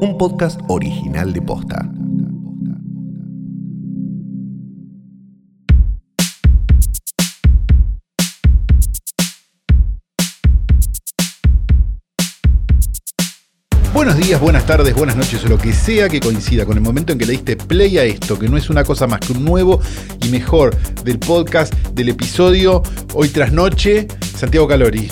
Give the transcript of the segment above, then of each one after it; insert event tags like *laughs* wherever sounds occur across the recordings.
Un podcast original de Posta. Buenos días, buenas tardes, buenas noches o lo que sea que coincida con el momento en que le diste play a esto, que no es una cosa más que un nuevo y mejor del podcast, del episodio Hoy tras Noche, Santiago Calori.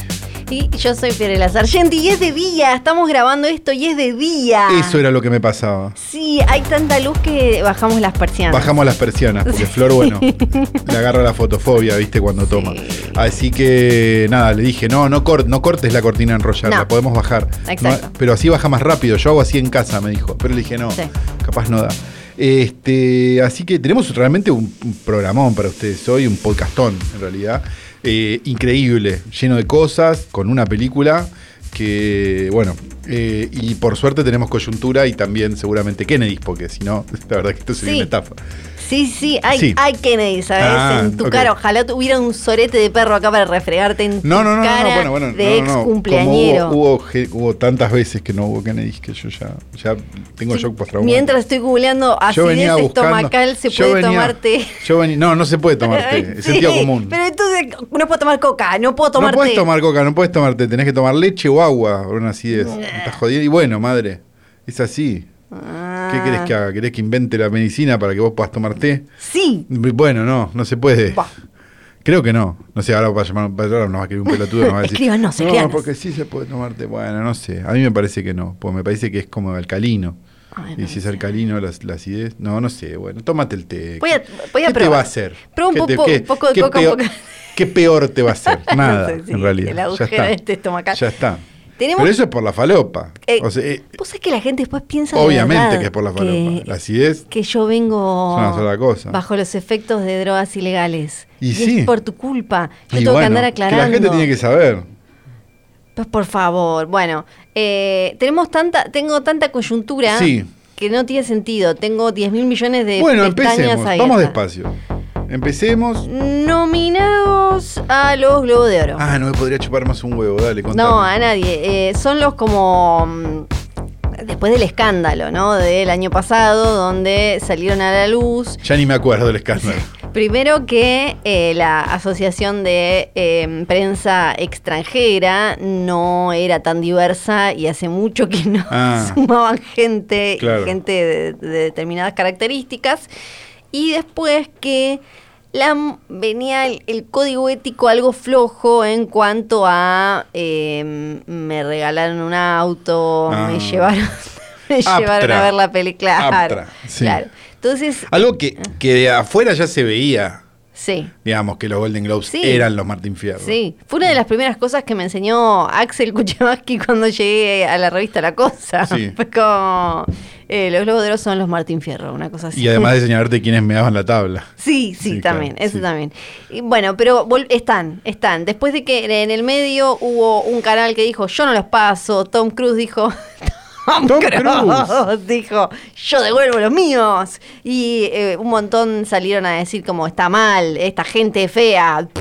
Y yo soy Fiorella Sargenti y es de día. Estamos grabando esto y es de día. Eso era lo que me pasaba. Sí, hay tanta luz que bajamos las persianas. Bajamos las persianas, porque Flor, bueno, *laughs* le agarra la fotofobia, viste, cuando toma. Así que nada, le dije, no, no, no cortes la cortina enrollada, la podemos bajar. Exacto. pero así baja más rápido. Yo hago así en casa, me dijo. Pero le dije, no, capaz no da. Este, así que tenemos realmente un, un programón para ustedes hoy, un podcastón en realidad. Eh, increíble, lleno de cosas, con una película que, bueno, eh, y por suerte tenemos coyuntura y también seguramente Kennedy, porque si no, *laughs* la verdad que esto sería una etafa. Sí, sí, hay, hay Kennedy, ¿sabes? Ah, en tu cara. Ojalá tuviera un sorete de perro acá para refregarte en no, no, no, cara bueno, bueno, de ex cumpleañero. Hubo, hubo, tantas veces que no hubo Kennedy que yo ya, ya tengo shock postraumático. Mientras estoy googleando acidez estomacal, se puede tomar té. Yo venía, no, no se puede tomar té, *laughs* es sentido común. Pero entonces no puedo tomar coca, no puedo tomar té. No puedes tomar coca, no puedes tomar té, tenés que tomar leche o agua una acidez. Estás jodiendo. Y bueno, madre, es así. ¿Qué querés que haga? ¿Querés que invente la medicina para que vos puedas tomar té? Sí. Bueno, no, no se puede. Creo que no. No sé, ahora va a llamar, ahora nos va a querer un pelotudo. Nos va a decir, no, no, porque sí se puede tomar té. Bueno, no sé. A mí me parece que no. Pues me parece que es como alcalino. y si es alcalino, la, acidez. No, no sé. Bueno, tómate el té. Voy a, voy a ¿Qué te va a hacer? Prueba un, poco, qué, poco de coca. Peor, ¿Qué peor te va a hacer? *laughs* Nada, en realidad. El agujero ya está. este estomacal. Ya está. Pero eso es por la falopa. Eh, o sea, eh, ¿Vos sabés que la gente después piensa Obviamente que es por la falopa. la acidez. Que yo vengo una sola cosa. bajo los efectos de drogas ilegales. Y, sí. es por tu culpa. Yo tengo que andar aclarando. Que la gente tiene que saber. Pues por favor. Bueno, eh, tenemos tanta, tengo tanta coyuntura que no tiene sentido. Tengo 10 mil millones de bueno, empecemos. Vamos despacio. Empecemos. Nominados a los Globos de Oro. Ah, no me podría chupar más un huevo, dale, contame. No, a nadie. Eh, son los como. Mm, después del escándalo, ¿no? Del año pasado, donde salieron a la luz. Ya ni me acuerdo del escándalo. *laughs* Primero que eh, la Asociación de em, Prensa Extranjera no era tan diversa y hace mucho que no ah. *laughs* sumaban gente, gente de determinadas características. Y después que la, venía el, código ético algo flojo en cuanto a em, me regalaron un auto, me ah. llevaron, *laughs* me llevaron a ver la película. Claro, Entonces, algo que, que de afuera ya se veía. Sí. Digamos que los Golden Globes eran los Martín Fierro. Sí, fue una de las primeras cosas que me enseñó Axel Kuchemaski *laughs* cuando llegué a la revista La Cosa. Sí. *laughs* Fue como, eh, los Globos de Oro son los Martín Fierro, una cosa así. Y además de señalarte *laughs* quiénes me daban la tabla. Sí, sí, también, eso también. Y bueno, pero están, están. Después de que en el medio hubo un canal que dijo, yo no los paso, Tom Cruise dijo... Tom, Cruise. *laughs* dijo, yo devuelvo los míos. Y eh, un montón salieron a decir como está mal, esta gente fea. *laughs*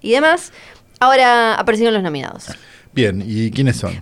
Y demás. Ahora aparecieron los nominados. Bien, ¿y quiénes son?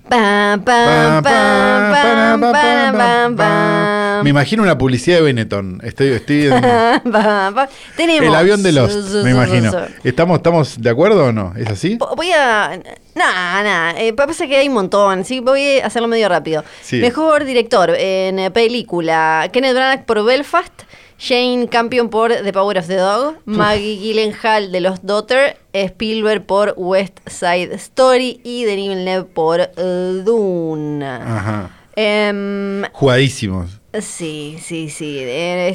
Me imagino una publicidad de Benetton. Estoy, estoy *laughs* Tenemos. El avión de los, me imagino. ¿Estamos, ¿Estamos de acuerdo o no? ¿Es así? Voy a. Nada, nada. Eh, pasa que hay un montón. Sí, voy a hacerlo medio rápido. Mejor director en película: Kenneth Branagh por Belfast. Jane Campion por The Power of the Dog, Maggie Gyllenhaal de Los Daughter, Spielberg por West Side Story y Denis Villeneuve por uh, Dune. Ajá. Em, Jugadísimos. Sí, sí, sí.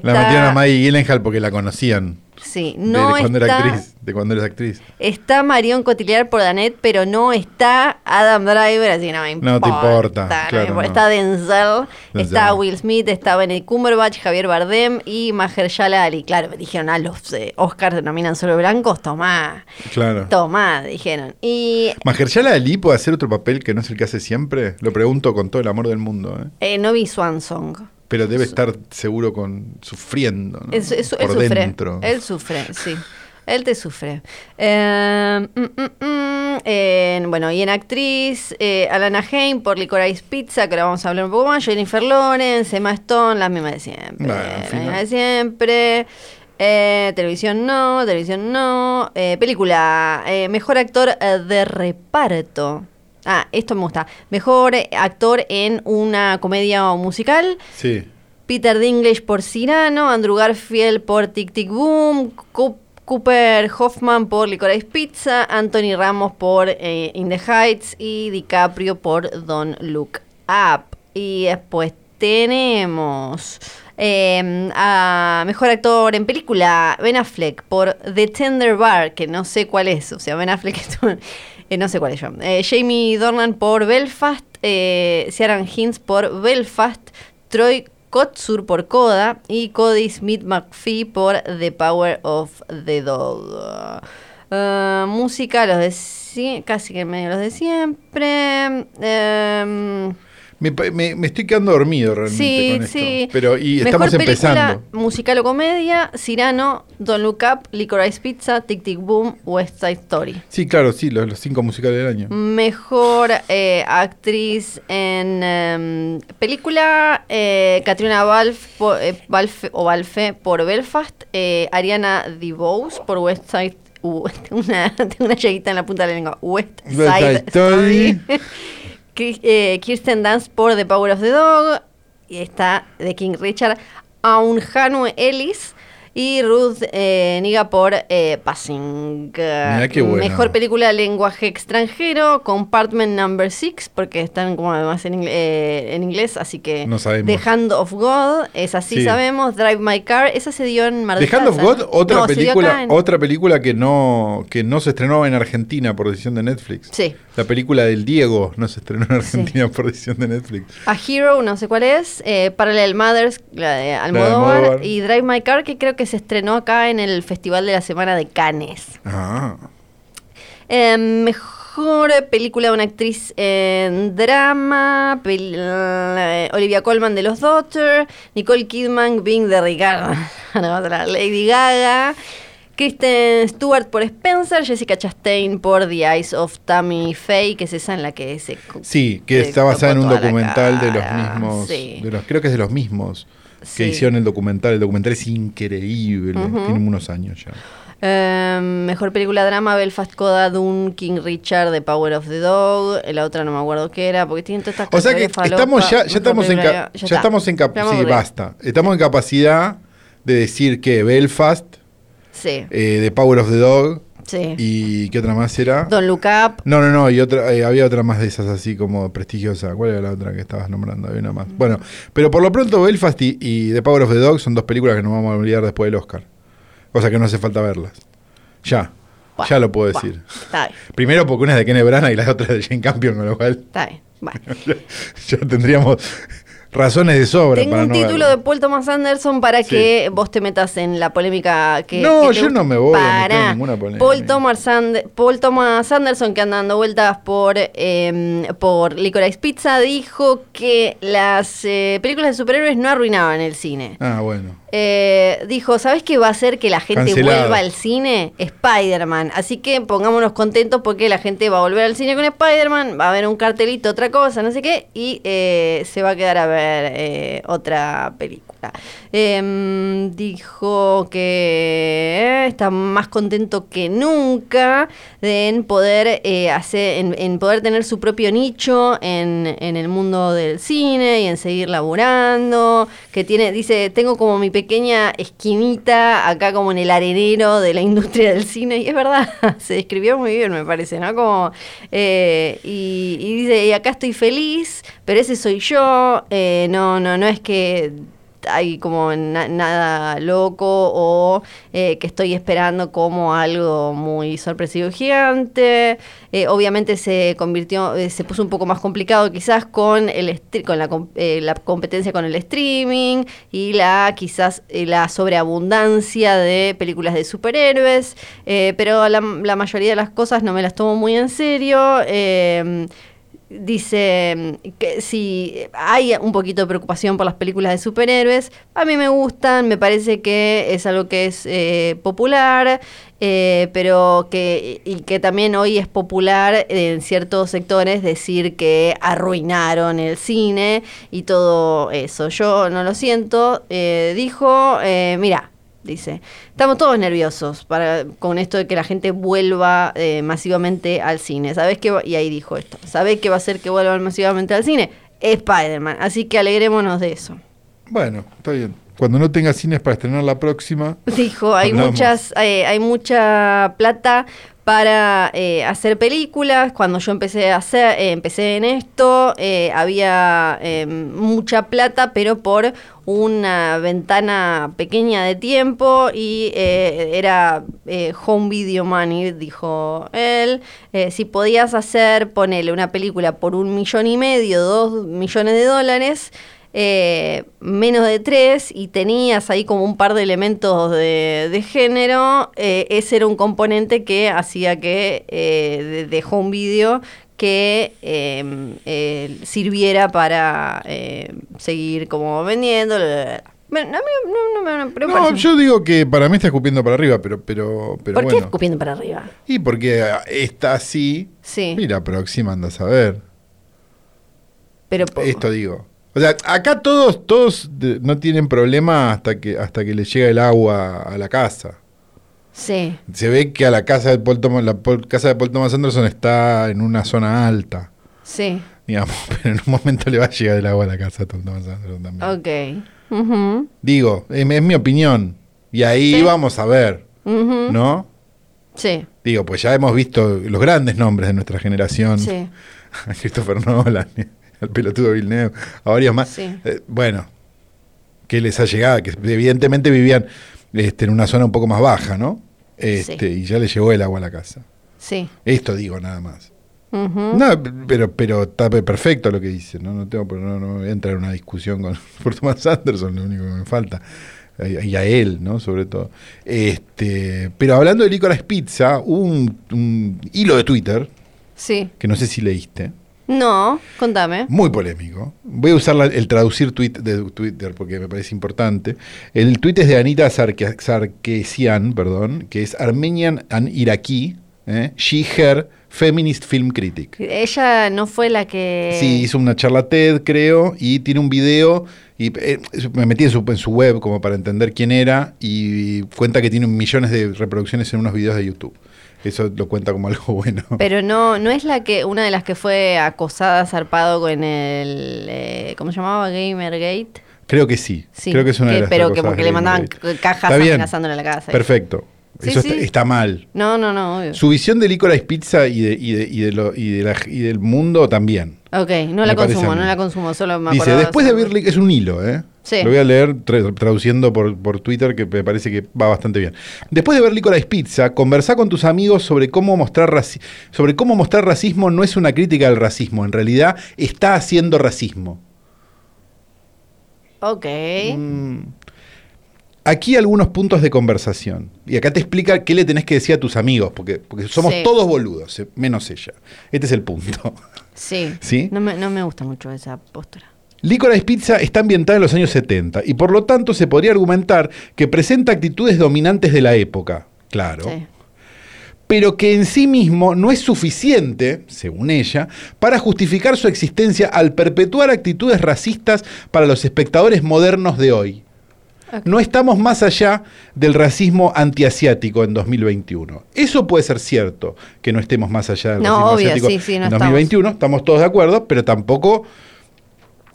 La metieron a Maggie Gyllenhaal porque la conocían. Sí, no de, cuando está, era actriz, de cuando eres actriz. Está Marion Cotillard por Danet, pero no está Adam Driver, así no me importa. No te importa. claro, Está Denzel, está Will Smith, está Benedict Cumberbatch, Javier Bardem y Mahershala Ali. Claro, me dijeron, ah, los eh, Oscars denominan solo blancos, tomá. Claro. Tomá, dijeron. Y ¿Mahershala Ali puede hacer otro papel que no es el que hace siempre? Lo pregunto con todo el amor del mundo. ¿eh? eh no vi Swan Song. Pero debe estar seguro con sufriendo, ¿no? Por sufre, dentro. Él sufre, sí. Él te sufre. Eh, mm, mm, mm, bueno, y en actriz, eh, Alana Haim por Licorice Pizza, que ahora vamos a hablar un poco más. Jennifer Lawrence, Emma Stone, la misma de siempre. la misma de siempre. Eh, televisión no, televisión no. película, mejor actor de reparto. Ah, esto me gusta. Mejor actor en una comedia o musical. Sí. Peter Dinklage por Cyrano, Andrew Garfield por Tic Tic Boom, Cooper Hoffman por Licorice Pizza, Anthony Ramos por eh, In the Heights y DiCaprio por Don't Look Up. Y después tenemos em, a Mejor Actor en Película, Ben Affleck por The Tender Bar, que no sé cuál es, o sea, Ben Affleck, *laughs* eh, no sé cuál es yo. Eh, Jamie Dornan por Belfast, eh, Ciaran Hinds por Belfast, Troy Kotsur por Coda y Cody Smith McPhee por The Power of the Dog. Uh, música, los de casi que medio los de siempre. Um, me, me, estoy quedando dormido realmente con esto. Pero y estamos empezando. Musical o comedia, Cirano, Don't Look Up, Licorice Pizza, Tic Tic Boom, West Side Story. Sí, claro, sí, los, cinco musicales del año. Mejor eh, actriz en em, película, eh, Katrina eh, Balfe, o Balfe por Belfast, Ariana DeBose por West Side uh, *laughs* una, tengo una lleguita en la punta de la lengua. West Side, Story. *laughs* Eh, Kirsten Dance por The Power of the Dog. Y está de King Richard. Aunjanu Ellis y Ruth eh, Niga por eh, Passing. Mejor película de lenguaje extranjero, Compartment Number 6, porque están como además en, eh, en inglés, así que no The Hand of God, es así sabemos, Drive My Car, esa se dio en Mar The Hand of God, otra película, otra película que no, que no se estrenó en Argentina por decisión de Netflix. Sí. La película del Diego no se estrenó en Argentina por decisión de Netflix. A Hero, no sé cuál es, Parallel Mothers, la de Almodóvar, y Drive My Car, que creo que se estrenó acá en el Festival de la Semana de Cannes. Ah. Em, mejor película de una actriz en drama, eh, Olivia Colman de Los Daughters, Nicole Kidman, Bing de Ricardo, *laughs* Lady Gaga, Kristen Stewart por Spencer, Jessica Chastain por The Eyes of Tammy Faye, que es esa en la que se... Sí, que está basada en un documental de los mismos, de los, creo que es de los mismos que hicieron el documental. El documental es increíble, tiene unos años ya. Em, mejor película drama, Belfast Coda, Dune, King Richard, The Power of the Dog. La otra no me acuerdo qué era, porque tiene todas estas O sea que estamos ya, ya estamos en, ya, estamos en capacidad. Sí, basta. Estamos en capacidad de decir que Belfast, sí. eh, The Power of the Dog, Sí. ¿Y qué otra más era? Don Look Up. No, no, no, y otra, eh, había otra más de esas así como prestigiosa. ¿Cuál era la otra que estabas nombrando? Había una más. Bueno, pero por lo pronto Belfast y, The Power of the Dog son dos películas que nos vamos a olvidar después del Oscar. Cosa que no hace falta verlas. Ya. ya lo puedo decir. está bien. Primero porque una es de Kenneth Branagh y la otra es de Jane Campion, con lo cual. Está bien. Bueno. *laughs* ya tendríamos razones de sobra. Tengo un título de Paul Thomas Anderson para que vos te metas en la polémica que. No, yo no me voy a meter en ninguna polémica. Paul Thomas, Paul Thomas Anderson, que anda dando vueltas por, eh, por Licorice Pizza, dijo que las eh, películas de superhéroes no arruinaban el cine. Ah, bueno. Eh, dijo, ¿sabes qué va a hacer que la gente vuelva al cine? Spider-Man. Así que pongámonos contentos porque la gente va a volver al cine con Spider-Man, va a ver un cartelito, otra cosa, no sé qué, y eh, se va a quedar a ver eh, otra película. Em, dijo que está más contento que nunca en poder hacer, en, poder tener su propio nicho en, en el mundo del cine y en seguir laburando. Que tiene, dice, tengo como mi pequeña esquinita acá como en el arenero de la industria del cine, y es verdad, *laughs* se describió muy bien, me parece, ¿no? Como, eh, y, dice, y acá estoy feliz, pero ese soy yo, eh, no, no, no es que hay como nada loco o eh, que estoy esperando como algo muy sorpresivo gigante. Eh, obviamente se convirtió, eh, se puso un poco más complicado quizás con el con la, la, competencia con el streaming y la quizás la sobreabundancia de películas de superhéroes, pero la, la, mayoría de las cosas no me las tomo muy en serio dice que si hay un poquito de preocupación por las películas de superhéroes, a mí me gustan, me parece que es algo que es eh, popular, eh, pero que, y que también hoy es popular en ciertos sectores decir que arruinaron el cine y todo eso. Yo no lo siento, eh, dijo, mira, dice. Estamos todos nerviosos para, con esto de que la gente vuelva eh, masivamente al cine. ¿Sabes qué? Y ahí dijo esto. ¿Sabés qué va a hacer que vuelvan masivamente al cine? Spider-Man. Así que alegrémonos de eso. Bueno, está bien. Cuando no tenga cines para estrenar la próxima. *laughs* Dijo, hay muchas, eh, hay mucha plata para eh, hacer películas. Cuando yo empecé a hacer, eh, empecé en esto, eh, había mucha plata, pero por una ventana pequeña de tiempo y era home video money, dijo él. si podías hacer, ponele una película por un millón y medio, dos millones de dólares, eh, menos de tres y tenías ahí como un par de elementos de, género, eh, ese era un componente que hacía que eh, dejó un vídeo que em, sirviera para seguir como vendiendo. No, yo digo que para mí está escupiendo para arriba, pero, pero, pero ¿Por qué escupiendo para arriba? Y porque está así. Sí. Y la próxima andas a ver. Pero, Esto digo. O sea, acá todos, todos no tienen problema hasta que, hasta que les llega el agua a la casa. Sí. Se ve que a la casa de Paul Thomas, la casa de Paul Thomas Anderson está en una zona alta. Sí. Digamos, *laughs* pero en un momento le va a llegar el agua a la casa de Paul Thomas Anderson también. Ok. Digo, es, mi opinión. Y ahí vamos a ver. ¿No? Sí. Digo, pues ya hemos visto los grandes nombres de nuestra generación. Sí. A *laughs* Christopher Nolan al pelotudo Villeneuve, a varios más. Eh, bueno, que les ha llegado, que evidentemente vivían este, en una zona un poco más baja, ¿no? Este, Y ya le llegó el agua a la casa. Sí. Esto digo nada más. No, pero, pero está perfecto lo que dice, ¿no? No, tengo, no, no voy a entrar en una discusión con *laughs* por Thomas Anderson, lo único que me falta. Y a él, ¿no? Sobre todo. Este, pero hablando de Licorice Pizza, hubo un, un hilo de Twitter. Sí. Que no sé si leíste no, contame. Muy polémico. Voy a usar el traducir tweet de Twitter porque me parece importante. El tweet es de Anita Sarkesian, perdón, que es Armenian and Iraqi, ¿eh? She, Her, Feminist Film Critic. Ella no fue la que... Sí, hizo una charla TED, creo, y tiene un video, y eh, me metí en su, en su web como para entender quién era, y cuenta que tiene millones de reproducciones en unos videos de YouTube. Eso lo cuenta como algo bueno. *laughs* Pero no, no es la que, una de las que fue acosada, zarpado con el, eh, ¿cómo se llamaba? Gamergate. Creo que sí. Creo que es una de las Pero que porque le mandaban cajas amenazándole a la casa. Perfecto. Eso está, mal. No, no, no. Su visión de Licorice Pizza y, de, y, de, y, de lo, y, de la, y del mundo también. Ok, no la consumo, no la consumo, solo me Dice, después de ver, es un hilo, ¿eh? Lo voy a leer traduciendo por, por, Twitter, que me parece que va bastante bien. Después de ver Licorice Pizza, conversá con tus amigos sobre cómo mostrar sobre cómo mostrar racismo no es una crítica al racismo, en realidad está haciendo racismo. Ok. Mm. Aquí algunos puntos de conversación. Y acá te explica qué le tenés que decir a tus amigos, porque, porque somos todos boludos, eh, menos ella. Este es el punto. Sí. *laughs* ¿Sí? No me, no me gusta mucho esa postura. Licorice Pizza está ambientada en los años 70 y por lo tanto se podría argumentar que presenta actitudes dominantes de la época, claro, pero que en sí mismo no es suficiente, según ella, para justificar su existencia al perpetuar actitudes racistas para los espectadores modernos de hoy. No estamos más allá del racismo antiasiático en 2021. Eso puede ser cierto, que no estemos más allá del racismo asiático en 2021, estamos todos de acuerdo, pero tampoco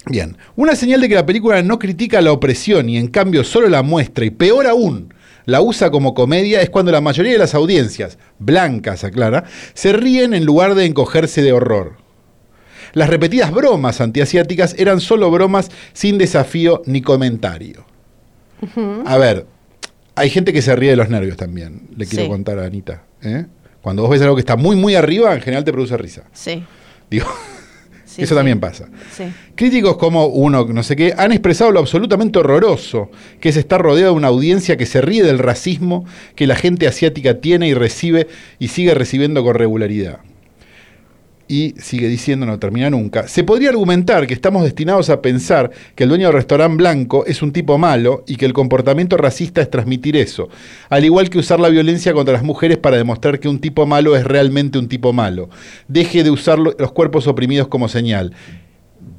Bien, una señal de que la película no critica la opresión y en cambio solo la muestra y peor aún, la usa como comedia es cuando la mayoría de las audiencias, blancas aclara, se ríen en lugar de encogerse de horror. Las repetidas bromas antiasiáticas eran solo bromas sin desafío ni comentario. A ver, hay gente que se ríe de los nervios también, le quiero contar a Anita. ¿eh? Cuando vos ves algo que está muy, muy arriba, en general te produce risa. Sí. Digo, *laughs* eso también pasa. Críticos como uno, no sé qué, han expresado lo absolutamente horroroso que es estar rodeado de una audiencia que se ríe del racismo que la gente asiática tiene y recibe y sigue recibiendo con regularidad. Y sigue diciendo, no termina nunca, se podría argumentar que estamos destinados a pensar que el dueño del restaurante blanco es un tipo malo y que el comportamiento racista es transmitir eso, al igual que usar la violencia contra las mujeres para demostrar que un tipo malo es realmente un tipo malo. Deje de usar los cuerpos oprimidos como señal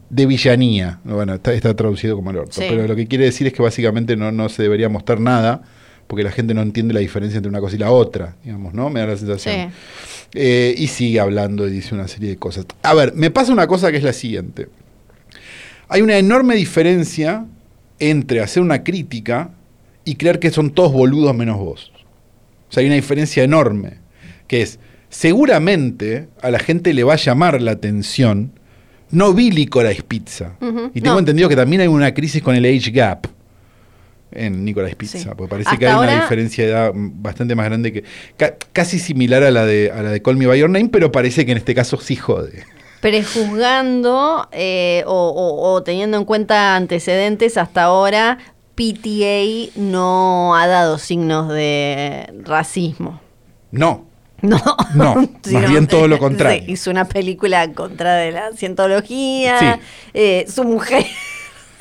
de villanía. Bueno, está, traducido como el orto, pero lo que quiere decir es que básicamente no, no se debería mostrar nada porque la gente no entiende la diferencia entre una cosa y la otra, digamos, ¿no? Me da la sensación. Eh, y sigue hablando y dice una serie de cosas. A ver, me pasa una cosa que es la siguiente. Hay una enorme diferencia entre hacer una crítica y creer que son todos boludos menos vos. O sea, hay una diferencia enorme, que es, seguramente a la gente le va a llamar la atención, no vi Licorice Pizza. y tengo entendido que también hay una crisis con el age gap en Nicolás Pizza, porque parece que hay una diferencia de edad bastante más grande que casi similar a la de a la de Call Me By Your Name, pero parece que en este caso sí jode. Prejuzgando eh, o, teniendo en cuenta antecedentes hasta ahora, PTA no ha dado signos de racismo. No. *laughs* No, no más *laughs* bien todo lo contrario. hizo una película contra de la cientología, eh, su mujer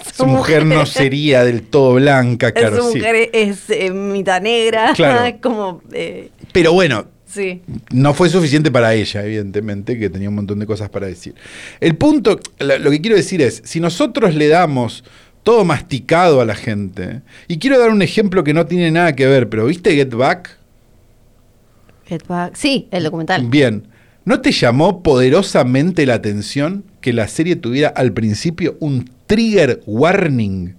*laughs* su, mujer, no sería del todo blanca, *laughs* claro. Su mujer es eh, mitad negra, *laughs* como... Eh, Pero bueno, Sí. No fue suficiente para ella, evidentemente, que tenía un montón de cosas para decir. El punto, lo que quiero decir es, si nosotros le damos todo masticado a la gente, y quiero dar un ejemplo que no tiene nada que ver, pero ¿viste Get Back? Get Back, sí, el documental. Bien, ¿no te llamó poderosamente la atención que la serie tuviera al principio un trigger warning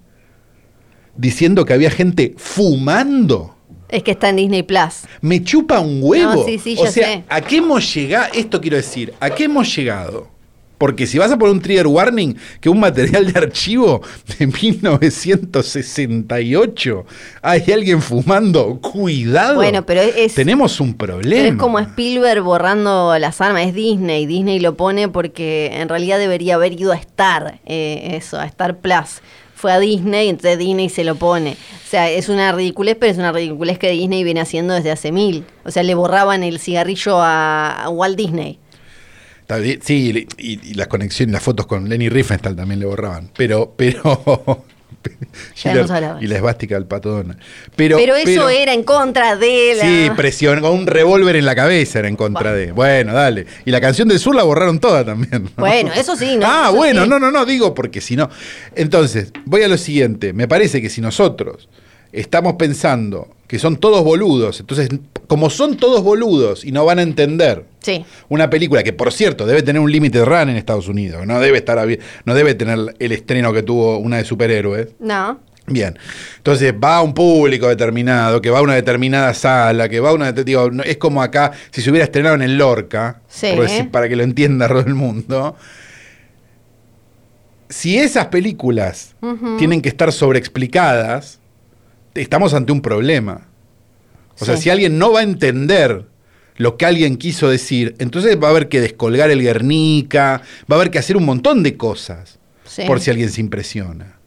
diciendo que había gente fumando. Es que está en Disney Plus. Me chupa un huevo. o sea, ¿a qué hemos llegado? Esto quiero decir, ¿a qué hemos llegado? Porque si vas a poner un trigger warning, que un material de archivo de 1968 hay alguien fumando, cuidado. Bueno, pero es. Tenemos un problema. es como Spielberg borrando las armas, es Disney. Disney lo pone porque en realidad debería haber ido a Star, eh, eso, a Star Plus. Fue a Disney, entonces Disney se lo pone. O sea, es una ridiculez, pero es una ridiculez que Disney viene haciendo desde hace mil. O sea, le borraban el cigarrillo a Walt Disney. Sí, y, las conexiones, las fotos con Lenny Riefenstahl también le borraban. Pero, pero. *laughs* y la esvástica del patón. Pero, pero eso era en contra de la. Sí, presión, con un revólver en la cabeza era en contra de. Bueno, dale. Y la canción del sur la borraron toda también. Bueno, eso sí, ¿no? *laughs* Ah, bueno, no, no, no, digo porque si no. Entonces, voy a lo siguiente. Me parece que si nosotros estamos pensando que son todos boludos. Entonces, como son todos boludos y no van a entender una película que, por cierto, debe tener un límite run en Estados Unidos, no debe estar no debe tener el estreno que tuvo una de superhéroes. No. Bien, entonces va a un público determinado, que va a una determinada sala, que va a una... Digo, es como acá, si se hubiera estrenado en el Lorca, para que lo entienda *laughs* todo el mundo, si esas películas tienen que estar sobreexplicadas, estamos ante un problema. O sea, si alguien no va a entender lo que alguien quiso decir, entonces va a haber que descolgar el Guernica, va a haber que hacer un montón de cosas por si alguien se impresiona.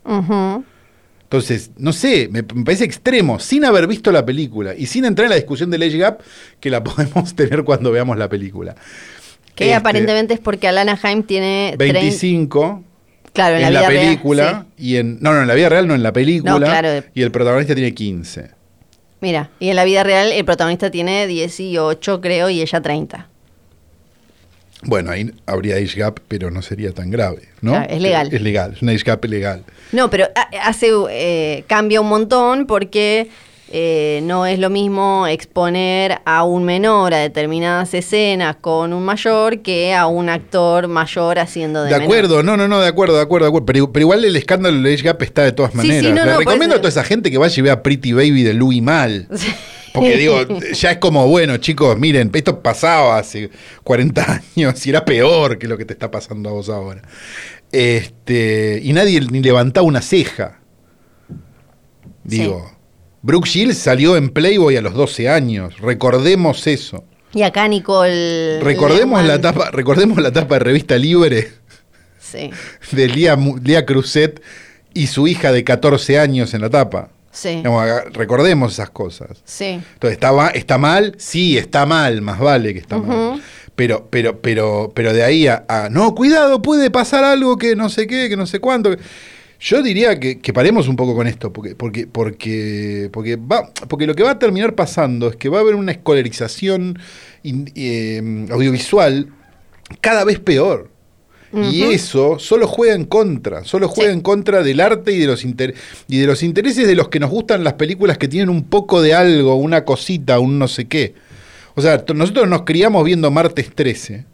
Entonces, no sé, me, parece extremo, sin haber visto la película y sin entrar en la discusión del Age Gap, que la *laughs* podemos tener cuando veamos la película. Que este, aparentemente es porque Alana Haim tiene 25. Claro, en, la, vida película real, y en no, no, en la vida real no en la película y el protagonista tiene 15. Mira, y en la vida real el protagonista tiene 18, creo, y ella 30. Bueno, ahí habría age gap, pero no sería tan grave, ¿no? es legal. Es legal, es un age gap legal. No, pero hace eh, cambia un montón porque eh, no es lo mismo exponer a un menor a determinadas escenas con un mayor que a un actor mayor haciendo de De acuerdo, no, no, no, de acuerdo, de acuerdo, de acuerdo. Pero, igual el escándalo del Age Gap está de todas maneras. Le recomiendo a toda esa gente que vaya y vea Pretty Baby de Louis Mal. *laughs* Porque digo, ya es como, bueno, chicos, miren, esto pasaba hace 40 años y era peor que lo que te está pasando a vos ahora. Este, y nadie ni levantaba una ceja. Digo. Brooke Shields salió en Playboy a los 12 años, recordemos eso. Y acá Nicole. Recordemos la tapa, recordemos la tapa de revista Libre sí. *laughs* de Lía, Lía Cruzet y su hija de 14 años en la tapa. Sí. recordemos esas cosas. Sí. Entonces, ¿está, ¿está mal? Sí, está mal, más vale que está mal. Pero, pero, pero, pero de ahí a, no, cuidado, puede pasar algo que no sé qué, que no sé cuánto. Yo diría que, paremos un poco con esto, porque, porque, porque, porque, va, porque lo que va a terminar pasando es que va a haber una escolarización eh, audiovisual cada vez peor. Y eso solo juega en contra, solo juega en contra del arte y de, los y de los intereses de los que nos gustan las películas que tienen un poco de algo, una cosita, un no sé qué. O sea, nosotros nos criamos viendo Martes 13,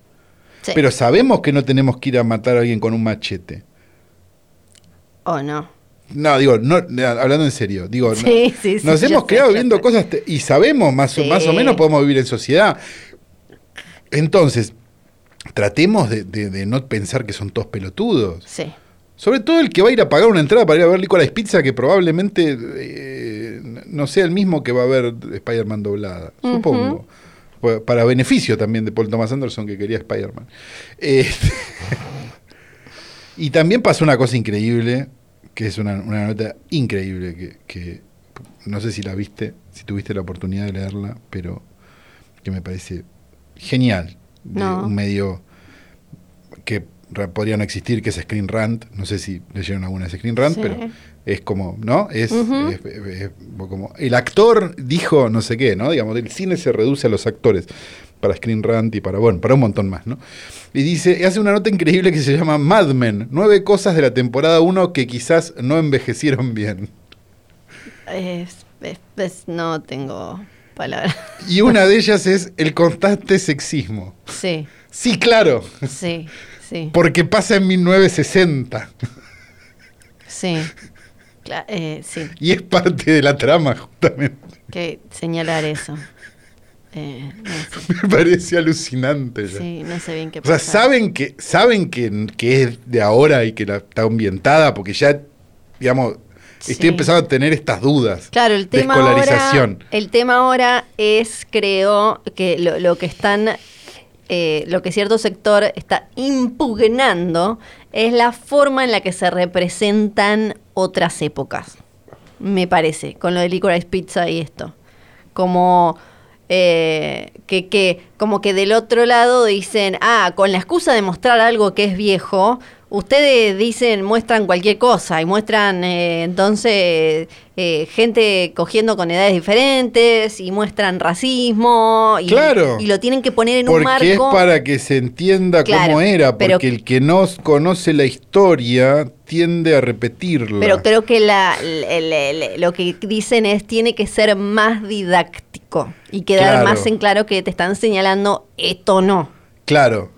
pero sabemos que no tenemos que ir a matar a alguien con un machete. ¿O no? No, digo, no, hablando en serio, digo, nos hemos criado viendo cosas y sabemos más, más o menos podemos vivir en sociedad. Entonces, tratemos de, no pensar que son todos pelotudos. Sí. Sobre todo el que va a ir a pagar una entrada para ir a ver Licorice Pizza, que probablemente eh, no sea el mismo que va a ver Spider-Man doblada, supongo. Para beneficio también de Paul Thomas Anderson, que quería Spider-Man. Este, *laughs* y también pasó una cosa increíble, que es una, nota increíble, que, no sé si la viste, si tuviste la oportunidad de leerla, pero que me parece genial. De un medio que podría no existir, que es Screen Rant. No sé si leyeron alguna de Screen Rant, pero es como, ¿no? Es, como. El actor dijo no sé qué, ¿no? Digamos, el cine se reduce a los actores para Screen Rant y para, bueno, para un montón más, ¿no? Y dice, hace una nota increíble que se llama Mad Men, nueve cosas de la temporada 1 que quizás no envejecieron bien. no tengo palabras. Y una de ellas es el constante sexismo. Sí. Sí, claro. Sí, sí. Porque pasa en 1960. Sí. Eh, sí. Y es parte de la trama, justamente. Que señalar eso. Eh, *laughs* Me parece alucinante. Sí, no sé bien qué pasa. O sea, saben que, saben que, es de ahora y que la, está ambientada, porque ya, digamos, estoy empezando a tener estas dudas claro, el tema de escolarización. Ahora, el tema ahora es, creo, que lo, que están, eh, lo que cierto sector está impugnando es la forma en la que se representan otras épocas. Me parece, con lo de Licorice Pizza y esto. Como eh, que, que como que del otro lado dicen, ah, con la excusa de mostrar algo que es viejo, ustedes dicen, muestran cualquier cosa y muestran eh, entonces eh, gente cogiendo con edades diferentes y muestran racismo y, y lo tienen que poner en un marco. Porque es para que se entienda cómo era, porque el que no conoce la historia tiende a repetirla. Pero creo que la, lo que dicen es tiene que ser más didáctico y quedar más en claro que te están señalando esto no. Claro,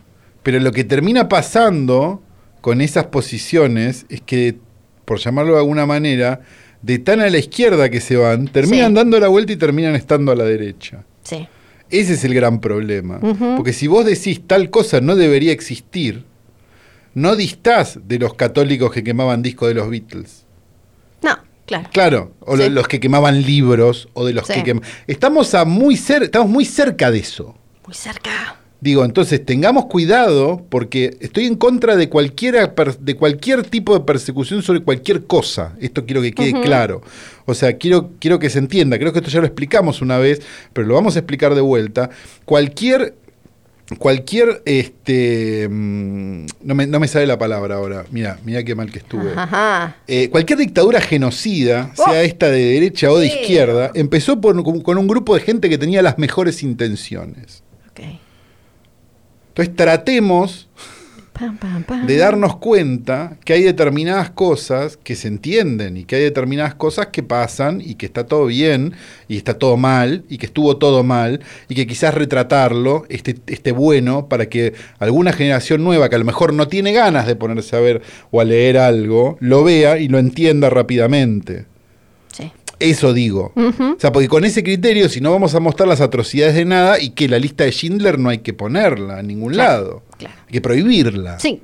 pero lo que termina pasando con esas posiciones es que, por llamarlo de alguna manera, de tan a la izquierda que se van, terminan dando la vuelta y terminan estando a la derecha. Sí. Ese es el gran problema. Porque si vos decís tal cosa no debería existir, no distás de los católicos que quemaban discos de los Beatles. No, claro. Claro, o los que quemaban libros, o de los que quemaban... Estamos, a muy estamos muy cerca de eso. Muy cerca. Digo, entonces tengamos cuidado porque estoy en contra de cualquier, de cualquier tipo de persecución sobre cualquier cosa. Esto quiero que quede claro. O sea, quiero, quiero que se entienda. Creo que esto ya lo explicamos una vez, pero lo vamos a explicar de vuelta. Cualquier cualquier este mm, no me, no me, sale la palabra ahora. Mira mira qué mal que estuve. Eh, cualquier dictadura genocida sea oh. esta de derecha o de izquierda empezó con un grupo de gente que tenía las mejores intenciones. Okay. Entonces tratemos de darnos cuenta que hay determinadas cosas que se entienden y que hay determinadas cosas que pasan y que está todo bien y está todo mal y que estuvo todo mal y que quizás retratarlo esté, esté bueno para que alguna generación nueva que a lo mejor no tiene ganas de ponerse a ver o a leer algo, lo vea y lo entienda rápidamente. Eso digo. O sea, porque con ese criterio, si no vamos a mostrar las atrocidades de nada y que la lista de Schindler no hay que ponerla en ningún lado. Hay que prohibirla. Sí.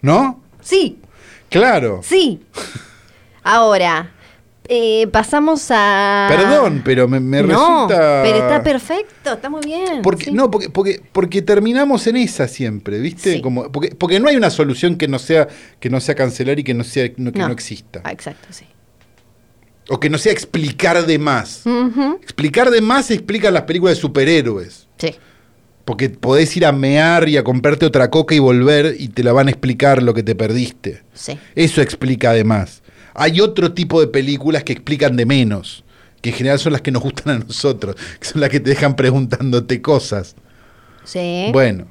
¿No? Sí. Claro. Sí. Ahora, eh, pasamos a. Perdón, pero me, me no, Pero está perfecto, está muy bien. Porque, No, porque, porque, porque, terminamos en esa siempre, ¿viste? Como, porque, porque no hay una solución que no sea, que no sea cancelar y que no sea, que no exista. Ah, exacto, sí. O que no sea explicar de más. Explicar de más se explica en las películas de superhéroes. Sí. Porque podés ir a mear y a comprarte otra coca y volver y te la van a explicar lo que te perdiste. Sí. Eso explica además. Hay otro tipo de películas que explican de menos, que en general son las que nos gustan a nosotros, que son las que te dejan preguntándote cosas. Sí. Bueno.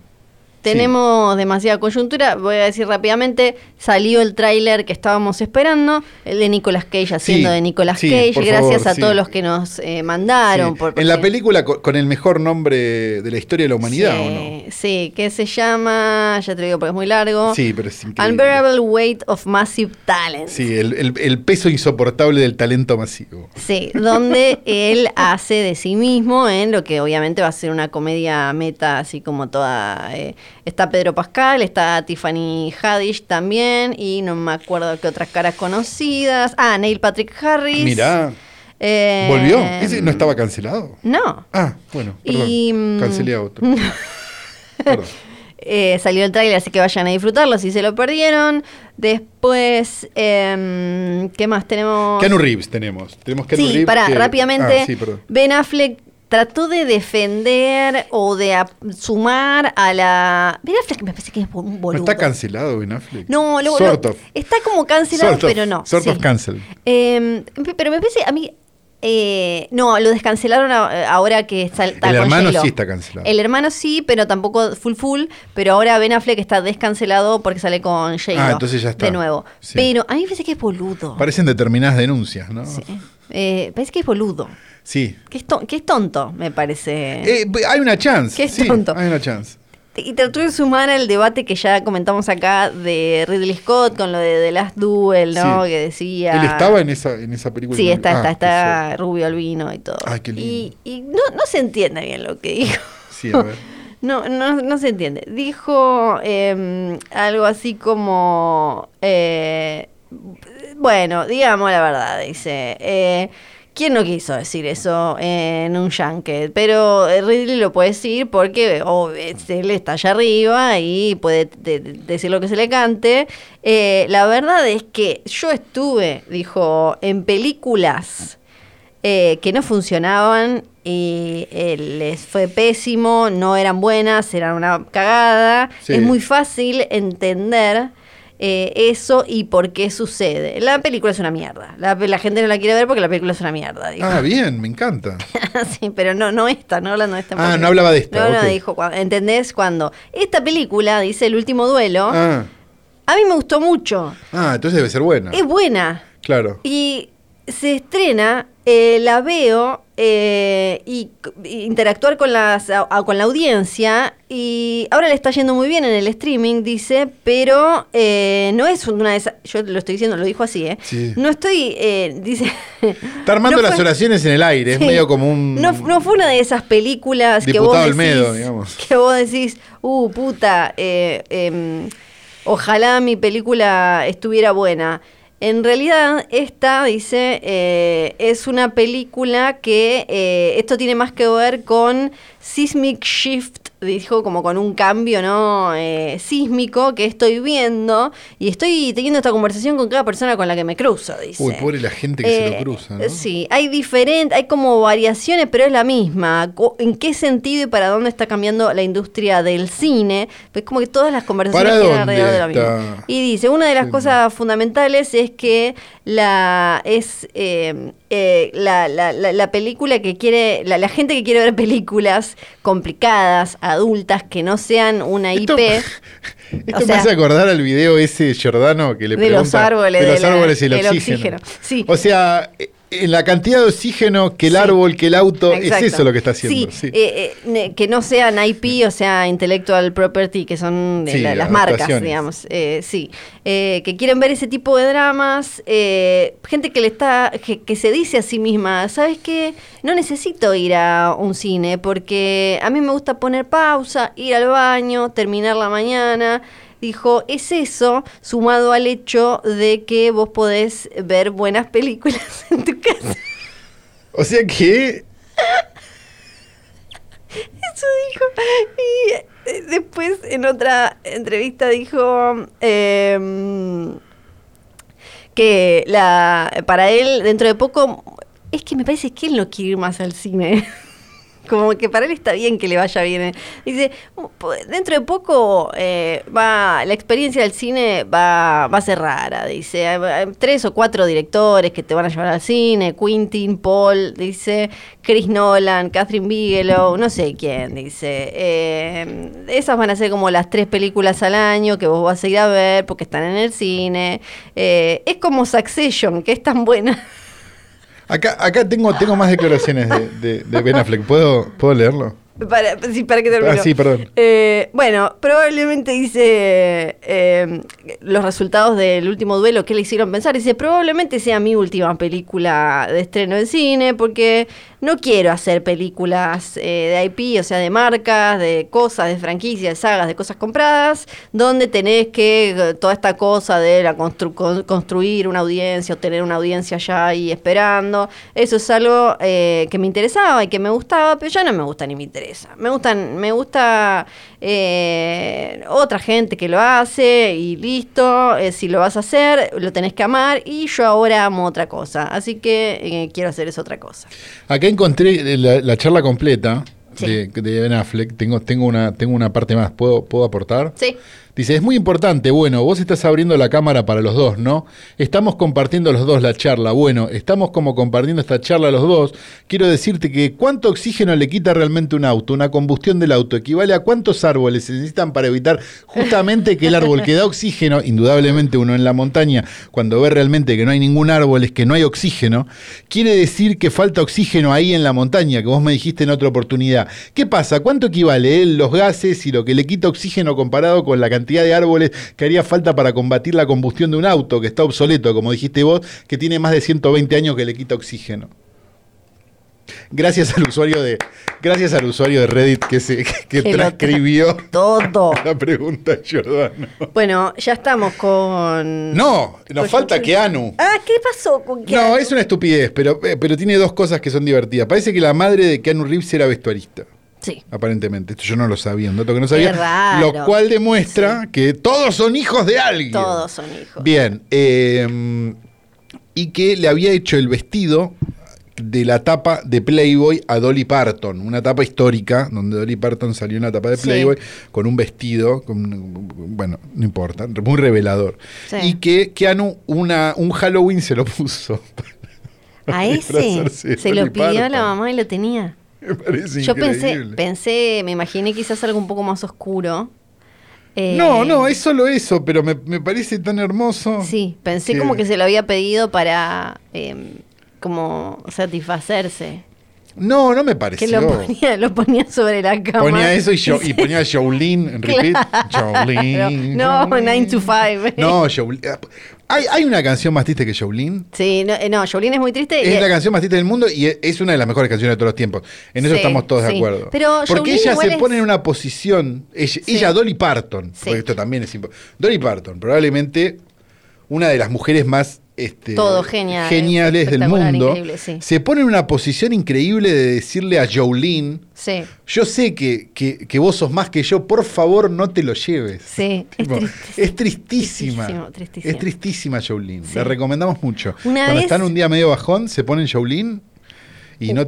Tenemos demasiada coyuntura. Voy a decir rápidamente, salió el tráiler que estábamos esperando, el de Nicolas Cage haciendo de Nicolas Cage. Gracias a todos los que nos eh, mandaron. en la película con, el mejor nombre de la historia de la humanidad, ¿o no? Sí, que se llama, ya te lo digo porque es muy largo. Sí, pero es increíble. Unbearable Weight of Massive Talent. Sí, el, peso insoportable del talento masivo. Sí, donde *laughs* él hace de sí mismo en lo que obviamente va a ser una comedia meta, así como toda... Eh, Está Pedro Pascal, está Tiffany Haddish también, y no me acuerdo qué otras caras conocidas. Ah, Neil Patrick Harris. Mira. Eh, ¿Volvió? ¿Ese no estaba cancelado? No. Ah, bueno, perdón. Y, mm, Cancelé a otro. *laughs* *laughs* Eh, salió el trailer, así que vayan a disfrutarlo si se lo perdieron. Después, eh, ¿qué más tenemos? Keanu Reeves tenemos. tenemos Keanu sí, pará, rápidamente. Ah, ben Affleck trató de defender o de sumar a la. Ben Affleck me parece que es un boludo. ¿No está cancelado Ben Affleck? No, lo, está como cancelado, pero no. Sort of cancel. Em, pero me parece, a mí, eh, no, lo descancelaron ahora que está, está El hermano sí está cancelado. El hermano sí, pero tampoco full full. Pero ahora Ben Affleck está descancelado porque sale con j Ah, entonces ya está. De nuevo. Pero a mí me parece que es boludo. Parecen determinadas denuncias, ¿no? Sí. Eh, parece que es boludo. Sí. Que es, tonto, me parece. Eh, hay una chance. Que es tonto. Hay una chance. Y trató de sumar al debate que ya comentamos acá de Ridley Scott con lo de The Last Duel, ¿no? Que decía. Él estaba en esa, en esa película. Sí, está, está, ah, está rubio albino y todo. Ay, qué lindo. Y, no, no, se entiende bien lo que dijo. Sí, a ver. *laughs* No, no, no se entiende. Dijo em, algo así como. Eh, bueno, digamos la verdad, dice. Eh, ¿Quién no quiso decir eso en un junket? Pero Ridley lo puede decir porque oh, él está allá arriba y puede decir lo que se le cante. Eh, la verdad es que yo estuve, dijo, en películas eh, que no funcionaban y eh, les fue pésimo, no eran buenas, eran una cagada. Es muy fácil entender eh, eso y por qué sucede. La película es una mierda. La, gente no la quiere ver porque la película es una mierda. Ah, bien, me encanta. *laughs* sí, pero no, no esta, no hablando de esta. Ah, no hablaba de esta. No, no, dijo, ¿entendés? Cuando esta película, dice El último duelo, ah. a mí me gustó mucho. Ah, entonces debe ser buena. Es buena. Claro. Y se estrena, eh, la veo eh, y, interactuar con, las, con la audiencia y ahora le está yendo muy bien en el streaming, dice, pero eh, no es una de esas, yo lo estoy diciendo, lo dijo así, ¿eh? No estoy, dice... Está armando *laughs* las oraciones en el aire, es medio como un... No, fue una de esas películas que vos, decís, que vos decís, uh, puta, em, ojalá mi película estuviera buena. En realidad, esta, dice, eh, es una película que eh, esto tiene más que ver con Seismic Shift dijo como con un cambio no eh, sísmico que estoy viendo y estoy teniendo esta conversación con cada persona con la que me cruzo dice. Uy pobre la gente que se lo cruza ¿no? sí hay diferentes hay como variaciones pero es la misma. En qué sentido y para dónde está cambiando la industria del cine pues como que todas las conversaciones ¿Para alrededor de la misma y dice una de las cosas fundamentales es que la es eh, eh, la, la, la, película que quiere, la, gente que quiere ver películas complicadas, adultas, que no sean una IP. Esto, me *laughs* hace acordar al video ese Giordano que le de los árboles, de los árboles y el, oxígeno. Sí. O sea, en la cantidad de oxígeno que el árbol, que el auto, es eso lo que está haciendo. Sí, eh, eh, que no sean IP, o sea, intellectual property, que son las marcas, digamos. Eh, sí, que quieren ver ese tipo de dramas, gente que le está, que, se dice a sí misma, ¿sabes qué? No necesito ir a un cine porque a mí me gusta poner pausa, ir al baño, terminar la mañana dijo, es eso sumado al hecho de que vos podés ver buenas películas *laughs* en tu casa. O sea que... Eso dijo. Y eh, después en otra entrevista dijo em, que la, para él dentro de poco... Es que me parece que él no quiere ir más al cine. *laughs* como que para él está bien que le vaya bien. Dice, dentro de poco eh, va la experiencia del cine va, va a ser rara. Dice, tres o cuatro directores que te van a llevar al cine, Quentin, Paul, dice, Chris Nolan, Catherine Bigelow, no sé quién, dice. Eh, esas van a ser como las tres películas al año que vos vas a ir a ver porque están en el cine. Eh, es como Succession, que es tan buena. *laughs* Acá, acá tengo, tengo más declaraciones de, de, Ben Affleck. ¿Puedo, ¿Puedo leerlo? Para, sí, para que termine. Ah, sí, perdón. Eh, bueno, probablemente dice eh, los resultados del último duelo que le hicieron pensar. Dice, probablemente sea mi última película de estreno en cine porque no quiero hacer películas eh, de IP, o sea, de marcas, de cosas, de franquicias, de sagas, de cosas compradas, donde tenés que toda esta cosa de la construir una audiencia o tener una audiencia ya ahí esperando. Eso es algo que me interesaba y que me gustaba, pero ya no me gusta ni me interesa. Me gustan, me gusta eh, otra gente que lo hace y listo. Eh, si lo vas a hacer, lo tenés que amar y yo ahora amo otra cosa. Así que eh, quiero hacer esa otra cosa. Acá encontré la, charla completa. De, de, Ben Affleck, tengo, tengo, una, tengo una parte más, ¿puedo, ¿puedo aportar? Sí. Dice, es muy importante, bueno, vos estás abriendo la cámara para los dos, ¿no? Estamos compartiendo los dos la charla, bueno, estamos como compartiendo esta charla los dos. Quiero decirte que cuánto oxígeno le quita realmente un auto, una combustión del auto, equivale a cuántos árboles se necesitan para evitar justamente que el árbol que da oxígeno, indudablemente uno en la montaña, cuando ve realmente que no hay ningún árbol, es que no hay oxígeno, quiere decir que falta oxígeno ahí en la montaña, que vos me dijiste en otra oportunidad. ¿Qué pasa? ¿Cuánto equivale eh, los gases y lo que le quita oxígeno comparado con la cantidad cantidad de árboles que haría falta para combatir la combustión de un auto que está obsoleto, como dijiste vos, que tiene más de 120 años que le quita oxígeno. Gracias al usuario de gracias al usuario de Reddit que se que, transcribió todo *laughs* la pregunta Giordano. Bueno, ya estamos con No, nos falta Keanu. Ah, ¿qué pasó con Keanu? No, es una estupidez, pero, eh, pero tiene dos cosas que son divertidas. Parece que la madre de Keanu Reeves era vestuarista. Sí. Aparentemente. Esto yo no lo sabía, un dato que no sabía. Lo cual demuestra que todos son hijos de alguien. Todos son hijos. Bien. Em, y que le había hecho el vestido de la tapa de Playboy a Dolly Parton, una tapa histórica donde Dolly Parton salió en la tapa de Playboy con un vestido, bueno, no importa, muy revelador. Y que Keanu una, un Halloween se lo puso. ¿A *laughs* ese? Se lo pidió la mamá y lo tenía. *laughs* Me parece Yo pensé, pensé, me imaginé quizás algo un poco más oscuro. no, no, eh, es solo eso, pero me, parece tan hermoso. Sí, pensé como que se lo había pedido para em, como satisfacerse. No, no me pareció. Que lo ponía, lo ponía sobre la cama. Ponía eso y, yo, y ponía Jolene en *laughs* repeat. No, 9 to 5. No, Jolene. ¿Hay, ¿Hay, una canción más triste que Jolene? Sí, no, no Jolene es muy triste. Es la canción más triste del mundo y es una de las mejores canciones de todos los tiempos. En eso estamos todos de acuerdo. Pero porque ella se pone en una posición. Ella, Dolly Parton, porque esto también es importante. Dolly Parton, probablemente una de las mujeres más este, Todo genial, geniales del mundo, se pone en una posición increíble de decirle a Jolene, yo sé que, que, vos sos más que yo, por favor no te lo lleves. Sí, es, *laughs* tristísima. Es tristísima Jolene. La recomendamos mucho. Cuando están un día medio bajón, se ponen Jolene y uh. no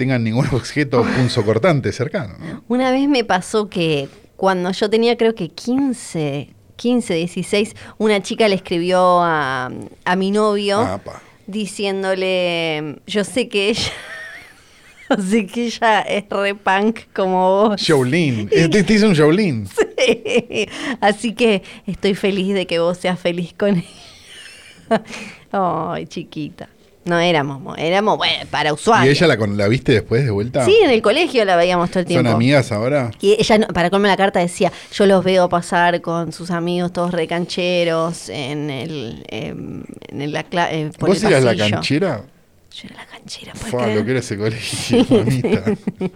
tengan ningún *laughs* objeto *laughs* punzocortante cercano. Una vez me pasó que cuando yo tenía creo que 15, 15, 16, una chica le escribió a, a mi novio diciéndole, yo sé que ella... *laughs* Así que ella es re punk como vos. Jolene. *laughs* Este te hizo un Jolene. *laughs* Sí. Así que estoy feliz de que vos seas feliz con ella. Ay, chiquita. No éramos, éramos bueno, para usuarios. ¿Y ella la, la viste después de vuelta? Sí, en el colegio la veíamos todo el tiempo. ¿Son amigas ahora? Y ella, para colme la carta, decía: Yo los veo pasar con sus amigos todos recancheros en el. Em, en la, eh, ¿Vos eras la canchera? Yo era la canchera. Fua, lo que era ese colegio, mamita.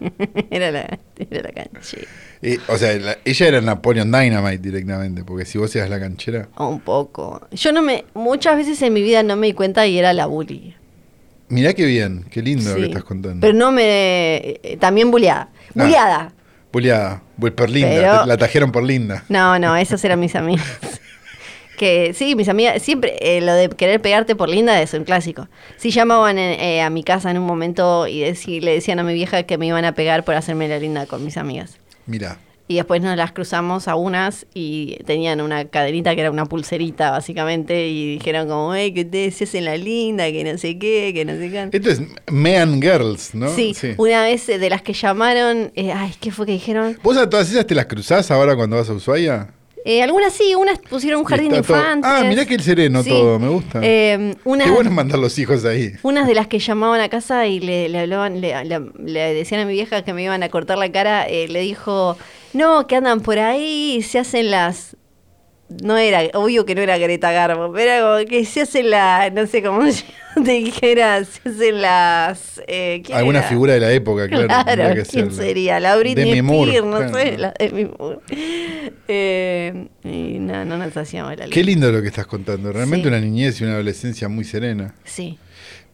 *laughs* era, la, era la canchera. Eh, o sea, ella era Napoleon Dynamite directamente, porque si vos eras la canchera. Un poco. Yo no me. Muchas veces en mi vida no me di cuenta y era la bully. Mirá qué bien, qué lindo lo que estás contando. Pero no me. Eh, también bulleada. Ah, bulleada. bulleada. Por linda. la trajeron por linda. No, no, esos eran mis amigos. *laughs* Que sí, mis amigas, siempre eh, lo de querer pegarte por linda es un clásico. Sí llamaban eh, a mi casa en un momento y le decían a mi vieja que me iban a pegar por hacerme la linda con mis amigas. Mira. Y después nos las cruzamos a unas y tenían una cadenita que era una pulserita, básicamente, y dijeron como, hey, que ustedes se hacen la linda, que no sé qué, que no sé qué. Esto es Man Girls, ¿no? Sí, una vez eh, de las que llamaron, ay, ¿qué fue que dijeron? ¿Vos a todas esas te las cruzás ahora cuando vas a Ushuaia? Eh, algunas sí, unas pusieron un jardín de infantes. Ah, mirá que el sereno todo, me gusta. Eh, Qué bueno mandar los hijos ahí. Unas de las que llamaban a casa y le, hablaban, le, decían a mi vieja que me iban a cortar la cara, eh, le dijo, no, que andan por ahí y se hacen las no era, obvio que no era Greta Garbo, pero era como que se hace la, no sé cómo *laughs* te dijera, se hacen las... Eh, Alguna figura de la época, claro. claro ¿Quién sería? La Britney Spears, no sé, la Demi Moore. Eh, y no, no nos hacíamos la Qué lindo lo que estás contando, realmente una niñez y una adolescencia muy serena. Sí.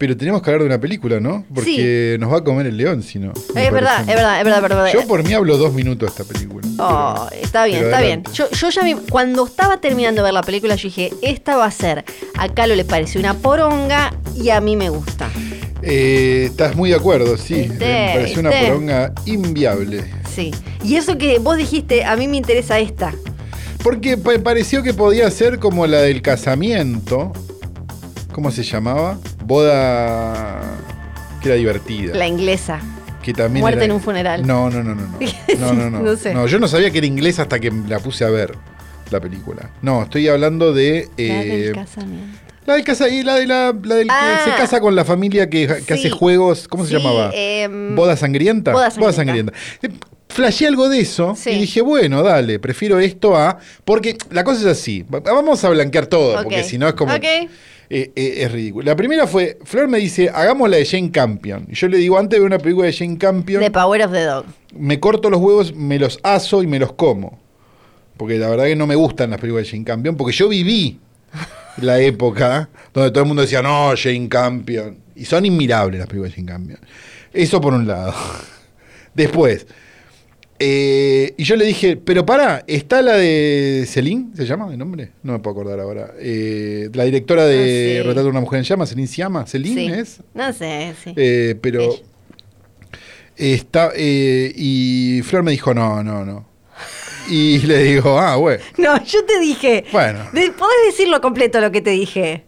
Pero tenemos que hablar de una película, ¿no? Porque nos va a comer el león, si no. Es verdad, es verdad, es verdad, verdad, Yo por mí hablo dos minutos de esta película. Oh, está bien, está bien. Yo, ya cuando estaba terminando de ver la película, yo dije, esta va a ser. A Calo le pareció una poronga y a mí me gusta. Eh, estás muy de acuerdo, sí. me pareció una poronga inviable. Sí. Y eso que vos dijiste, a mí me interesa esta. Porque pareció que podía ser como la del casamiento. ¿Cómo se llamaba? Boda que era divertida. La inglesa. Que también Muerte en un funeral. No, no, no, no. *laughs* No, no, no. no, sé. no, yo no sabía que era inglesa hasta que la puse a ver la película. No, estoy hablando de. Eh, la del casamiento. La del casa y la de la, la del que ah. se casa con la familia que, hace juegos, ¿cómo se llamaba? Em, boda sangrienta. Boda sangrienta. Boda sangrienta. Eh, algo de eso y dije, bueno, dale, prefiero esto a. Porque la cosa es así. Vamos a blanquear todo, porque si no es como. Okay. Eh, eh, es ridículo. La primera fue, Flor me dice, hagamos la de Jane Campion. Y yo le digo, antes de ver una película de Jane Campion... The Power of the Dog. Me corto los huevos, me los aso y me los como. Porque la verdad que no me gustan las películas de Jane Campion, porque yo viví *laughs* la época donde todo el mundo decía, no, Jane Campion. Y son inmirables las películas de Jane Campion. Eso por un lado. *laughs* Después, eh, y yo le dije, pero para, está la de Celine, ¿se llama de nombre? No me puedo acordar ahora. Eh, la directora de ah, Retrato de una mujer en llamas, ¿Celine se llama? ¿Celine es? No sé, sí. Eh, pero está, y Flor me dijo, no, no, no. Y le digo, ah, bueno. *laughs* No, yo te dije. Bueno. ¿Podés decirlo completo lo que te dije?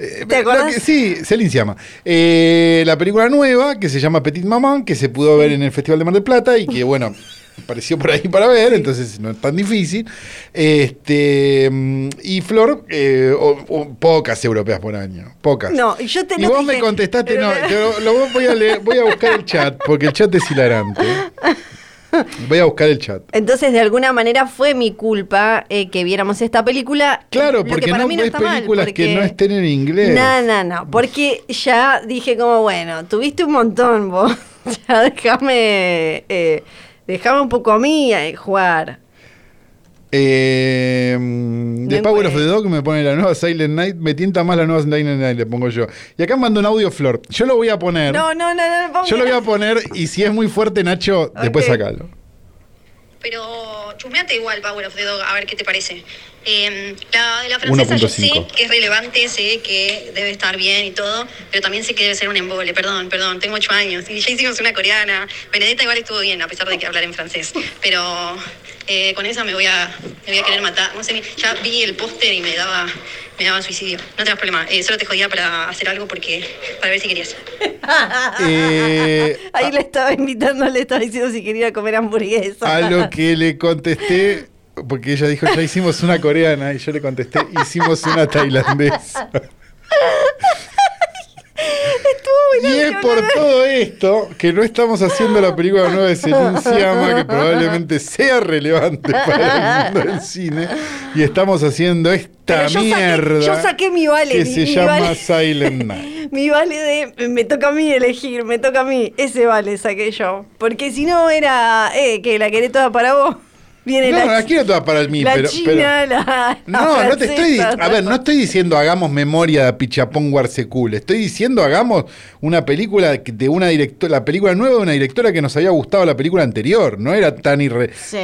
Eh, sí, Celine se llama. Eh, la película nueva, que se llama Petit Maman, que se pudo ver en el Festival de Mar del Plata y que, bueno, *laughs* apareció por ahí para ver, entonces no es tan difícil. Este, mm, y Flor, eh, pocas europeas por año, pocas. No, yo te Y vos me contestaste, no, lo, voy, a leer, voy a buscar el chat, porque el chat es hilarante. *laughs* Voy a buscar el chat. Entonces, de alguna manera fue mi culpa eh, que viéramos esta película. Claro, porque no ves películas que no estén en inglés. No, no, no. Porque ya dije como, bueno, tuviste un montón vos. *laughs* ya déjame, eh, déjame un poco a mí eh, jugar. Eh, The Power of the Dog me pone la nueva Silent Night. Me tienta más la nueva Silent Night, le pongo yo. Y acá mando un audio Flor. Yo lo voy a poner. No, no, no, no. Yo lo voy a *laughs* poner y si es muy fuerte, Nacho, después sacalo. Pero chusmeate igual Power of the Dog, a ver qué te parece. Eh, la de la francesa yo sé que es relevante, sé que debe estar bien y todo, pero también sé que debe ser un embole, perdón, perdón, tengo ocho años y ya hicimos una coreana. Benedetta igual estuvo bien, a pesar de que hablar en francés, pero eh, con esa me voy, a, me voy a querer matar. No sé, ya vi el póster y me daba, me daba suicidio. No tengas problema, eh, solo te jodía para hacer algo porque para ver si querías. *laughs* Eh, Ahí le estaba invitando, le estaba diciendo si quería comer hamburguesa. A lo que le contesté, *laughs* porque ella dijo, ya hicimos una coreana, y yo le contesté, hicimos una tailandesa. y es por todo esto que no estamos haciendo la película nueva de Celine Siama, que probablemente sea relevante para el mundo del cine, y estamos haciendo esta mierda. yo saqué mi vale. Que se llama Silent Night. *laughs* mi vale de me toca a mí elegir, me toca a mí. Ese vale saqué yo. Porque si no era, eh, que la queré toda para vos. Viene no, la, no quiero todas para mí, pero, *laughs* no, no te estoy, a ver, no estoy diciendo hagamos memoria de Pichapón Guarsecul, estoy diciendo hagamos una película de una directora, la película nueva de una directora que nos había gustado la película anterior, no era tan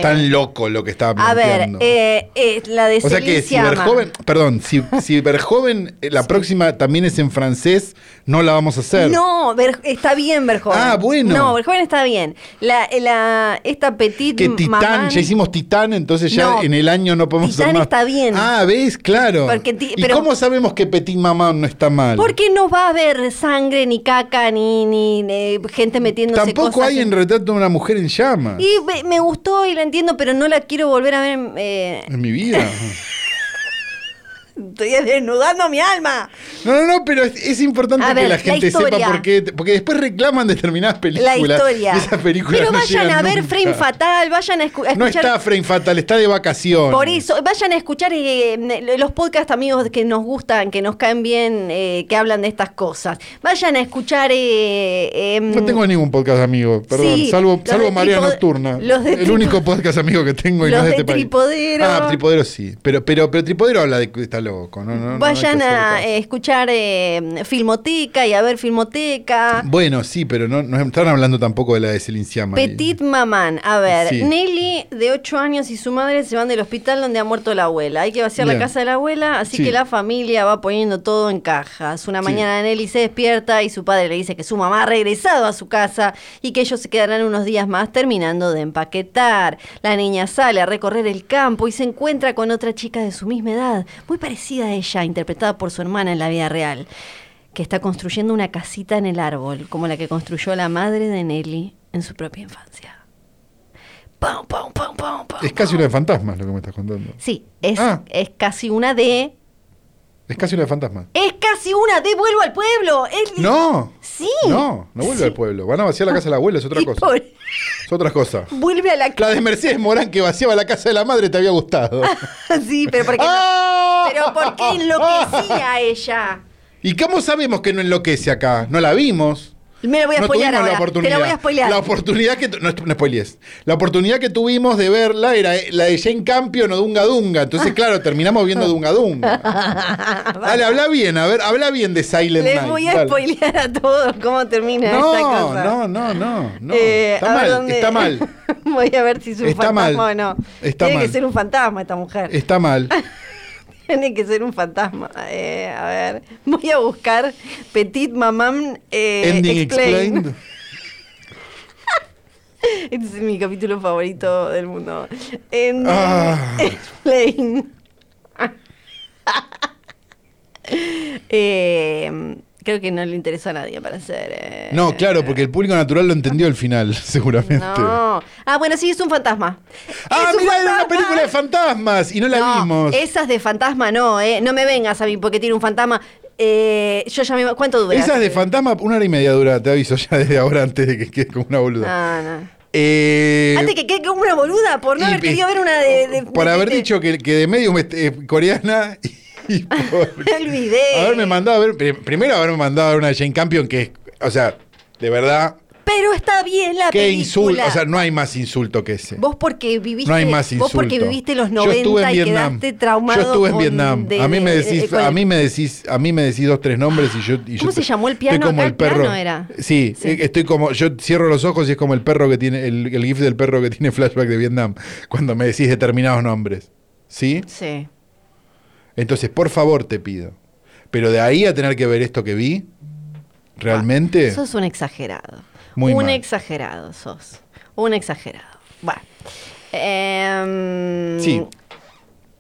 tan loco lo que estaba planteando. A ver, eh, eh, la de O sea que si Verjoven, perdón, si, si *laughs* Verjoven eh, la próxima también es en francés, no la vamos a hacer. No, está bien Verjoven. Ah, bueno. No, Verjoven está bien. La, la esta petit que Titán, ya hicimos Titán, entonces ya en el año no podemos Titán está bien. Ah, ¿ves? Claro. ¿Y cómo sabemos que Petit Mamán no está mal? Porque no va a haber sangre, ni caca, ni, ni, gente metiéndose Tampoco hay en... retrato de una mujer en llamas. Y me, gustó y la entiendo, pero no la quiero volver a ver. Eh... En mi vida. *laughs* Estoy desnudando mi alma. No, no, no, pero es, importante que la gente sepa por qué. Porque después reclaman determinadas películas. La historia. pero vayan a ver Frame Fatal, vayan a, escuchar. No está Frame Fatal, está de vacación. Por eso, vayan a escuchar eh, los podcast amigos que nos gustan, que nos caen bien, eh, que hablan de estas cosas. Vayan a escuchar. Eh, em, no tengo ningún podcast amigo, perdón. salvo salvo María Nocturna. el único podcast amigo que tengo y los no de, este Tripodero. Ah, Tripodero sí. Pero, pero, pero Tripodero habla de esta Vayan a escuchar eh, Filmoteca y a ver Filmoteca. Bueno, sí, pero no, no están hablando tampoco de la de Celinciama. Petit Mamán. A ver, Nelly, de 8 años, y su madre se van del hospital donde ha muerto la abuela. Hay que vaciar la casa de la abuela, así que la familia va poniendo todo en cajas. Una mañana Nelly se despierta y su padre le dice que su mamá ha regresado a su casa y que ellos se quedarán unos días más terminando de empaquetar. La niña sale a recorrer el campo y se encuentra con otra chica de su misma edad, muy parecida a ella, interpretada por su hermana en la vida real, que está construyendo una casita en el árbol, como la que construyó la madre de Nelly en su propia infancia. es casi una de fantasmas lo que me estás contando. Sí, es, ah. es casi una de es casi una de fantasma. Es casi una de vuelvo al pueblo. No. No, no vuelve al pueblo. Van a vaciar la casa de la abuela, es otra cosa. Es otra cosa. Vuelve a la casa. La de Mercedes Morán que vaciaba la casa de la madre te había gustado. *laughs* sí, pero ¿por qué? ¡Ah! Pero ¿por qué enloquecía ella? ¿Y cómo sabemos que no enloquece acá? No la vimos. Me la voy a no spoilear ahora. La oportunidad. Te la voy a spoilear. La oportunidad que... No, no spoilees. La oportunidad que tuvimos de verla era la de Jane Campion o Dunga Dunga. Entonces, *laughs* claro, terminamos viendo Dunga Dunga. *laughs* Dale, habla bien. A ver, habla bien de Silent Les Night. Les voy a spoilear a todos cómo termina no, esta cosa. No, no, no, no. Eh, está, mal, está mal. *laughs* voy a ver si es un está fantasma mal. o no. Está Tiene mal. que ser un fantasma esta mujer. Está mal. Tiene que ser un fantasma. Eh, a ver, voy a buscar Petit Mamam eh, Ending Explained. *laughs* este es mi capítulo favorito del mundo. Ending ah. Explained. *laughs* eh, creo que no le interesó a nadie para hacer. Eh, no, claro, porque el público natural lo entendió al final, *laughs* seguramente. No. Ah, bueno, sí, es un fantasma. Ah, mira, era una película de fantasmas y no la vimos. Esas de fantasma no, ¿eh? No me vengas a mí porque tiene un fantasma. Eh, yo ya me. ¿Cuánto dura? Esas de fantasma, una hora y media dura, te aviso ya *laughs* desde ahora antes de que quede como una boluda. Ah, no. Eh, Antes que quede como una boluda, por no haber querido ver una de. por haber dicho que, que de medio eh, *laughs* El video. Haberme mandado a ver, primero haberme mandado a ver una de Jane Campion que es, o sea, de verdad. Pero está bien la Qué insulto, o sea, no hay más insulto que ese. Vos porque viviste, no hay más insulto. vos porque viviste los 90 y quedaste traumado. Yo estuve en Vietnam. a mí me decís, a mí me decís, a mí me decís dos tres nombres y yo ¿Cómo se llamó el piano? como el perro. era. Sí, eh, estoy como yo cierro los ojos y es como el perro que tiene el, el gif del perro que tiene *laughs* flashback de Vietnam cuando me decís determinados nombres. ¿Sí? Sí. Entonces, por favor, te pido. Pero de ahí a tener que ver esto que vi, realmente. sos un exagerado. Muy un exagerado sos. Un exagerado. Bueno. Em, sí.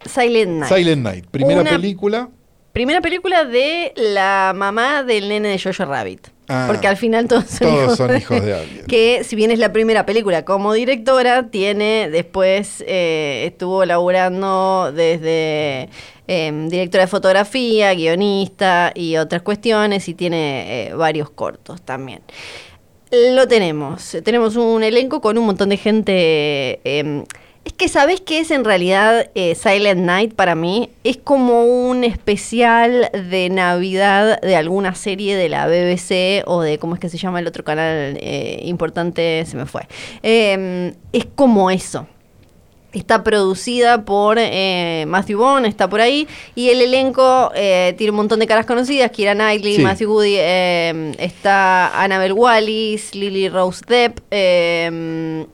Silent Night. Silent Night. Primera película. Primera película de la mamá del nene de Jojo Rabbit. Ah, porque al final todos son, hijos, de, alguien. Que si bien es la primera película como directora, tiene después eh, estuvo laburando desde Em, directora de fotografía, guionista y otras cuestiones, y tiene eh, varios cortos también. Lo tenemos, tenemos un elenco con un montón de gente. Es que, ¿sabes qué es en realidad eh, Silent Night para mí? Es como un especial de Navidad de alguna serie de la BBC o de, ¿cómo es que se llama el otro canal eh, importante? Se me fue. Em, es como eso Está producida por eh, Matthew Vaughn, está por ahí. Y el elenco eh, tiene un montón de caras conocidas. Kira Knightley, Matthew Woody, eh, está Annabelle Wallis, Lily Rose Depp.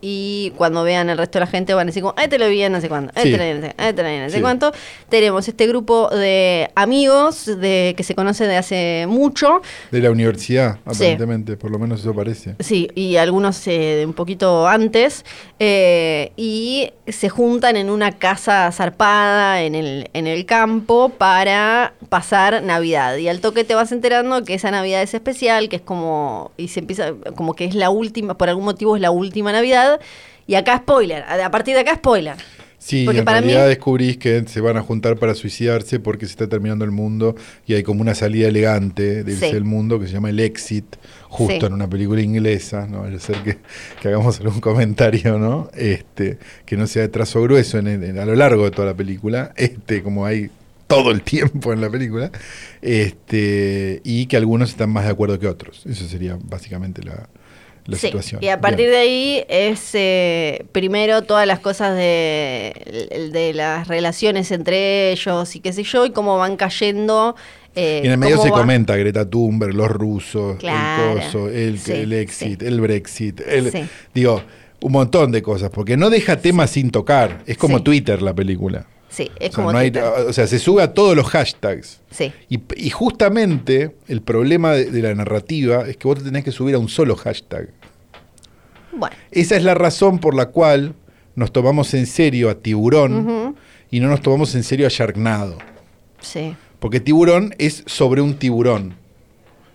y cuando vean el resto de la gente van a decir como, te lo vi no sé cuándo, te lo vi no sé, cuánto. Tenemos este grupo de amigos de que se conocen de hace mucho. De la universidad, aparentemente, por lo menos eso parece. Sí, y algunos un poquito antes. y se juntan en una casa zarpada en el, en el campo para pasar Navidad. Y al toque te vas enterando que esa Navidad es especial, que es como. y se empieza. como que es la última, por algún motivo es la última Navidad. Y acá spoiler, a partir de acá spoiler. Sí, porque en para realidad descubrís que se van a juntar para suicidarse porque se está terminando el mundo y hay como una salida elegante del mundo que se llama el exit, justo en una película inglesa, no vaya a ser que, hagamos algún comentario, ¿no? Este, que no sea de trazo grueso en, a lo largo de toda la película, este, como hay todo el tiempo en la película, este, y que algunos están más de acuerdo que otros. Eso sería básicamente la, y a partir de ahí es eh, primero todas las cosas de, de, las relaciones entre ellos y qué sé yo, y cómo van cayendo. Eh, y en el medio se comenta Greta Thunberg, los rusos, el coso, el, el exit, el Brexit, el, digo, un montón de cosas, porque no deja temas sin tocar. Es como Twitter la película. Sí, es como o sea, se sube a todos los hashtags. Sí. Y, justamente el problema de, la narrativa es que vos te tenés que subir a un solo hashtag. Bueno. Esa es la razón por la cual nos tomamos en serio a Tiburón y no nos tomamos en serio a Sharknado. Sí. Porque Tiburón es sobre un tiburón.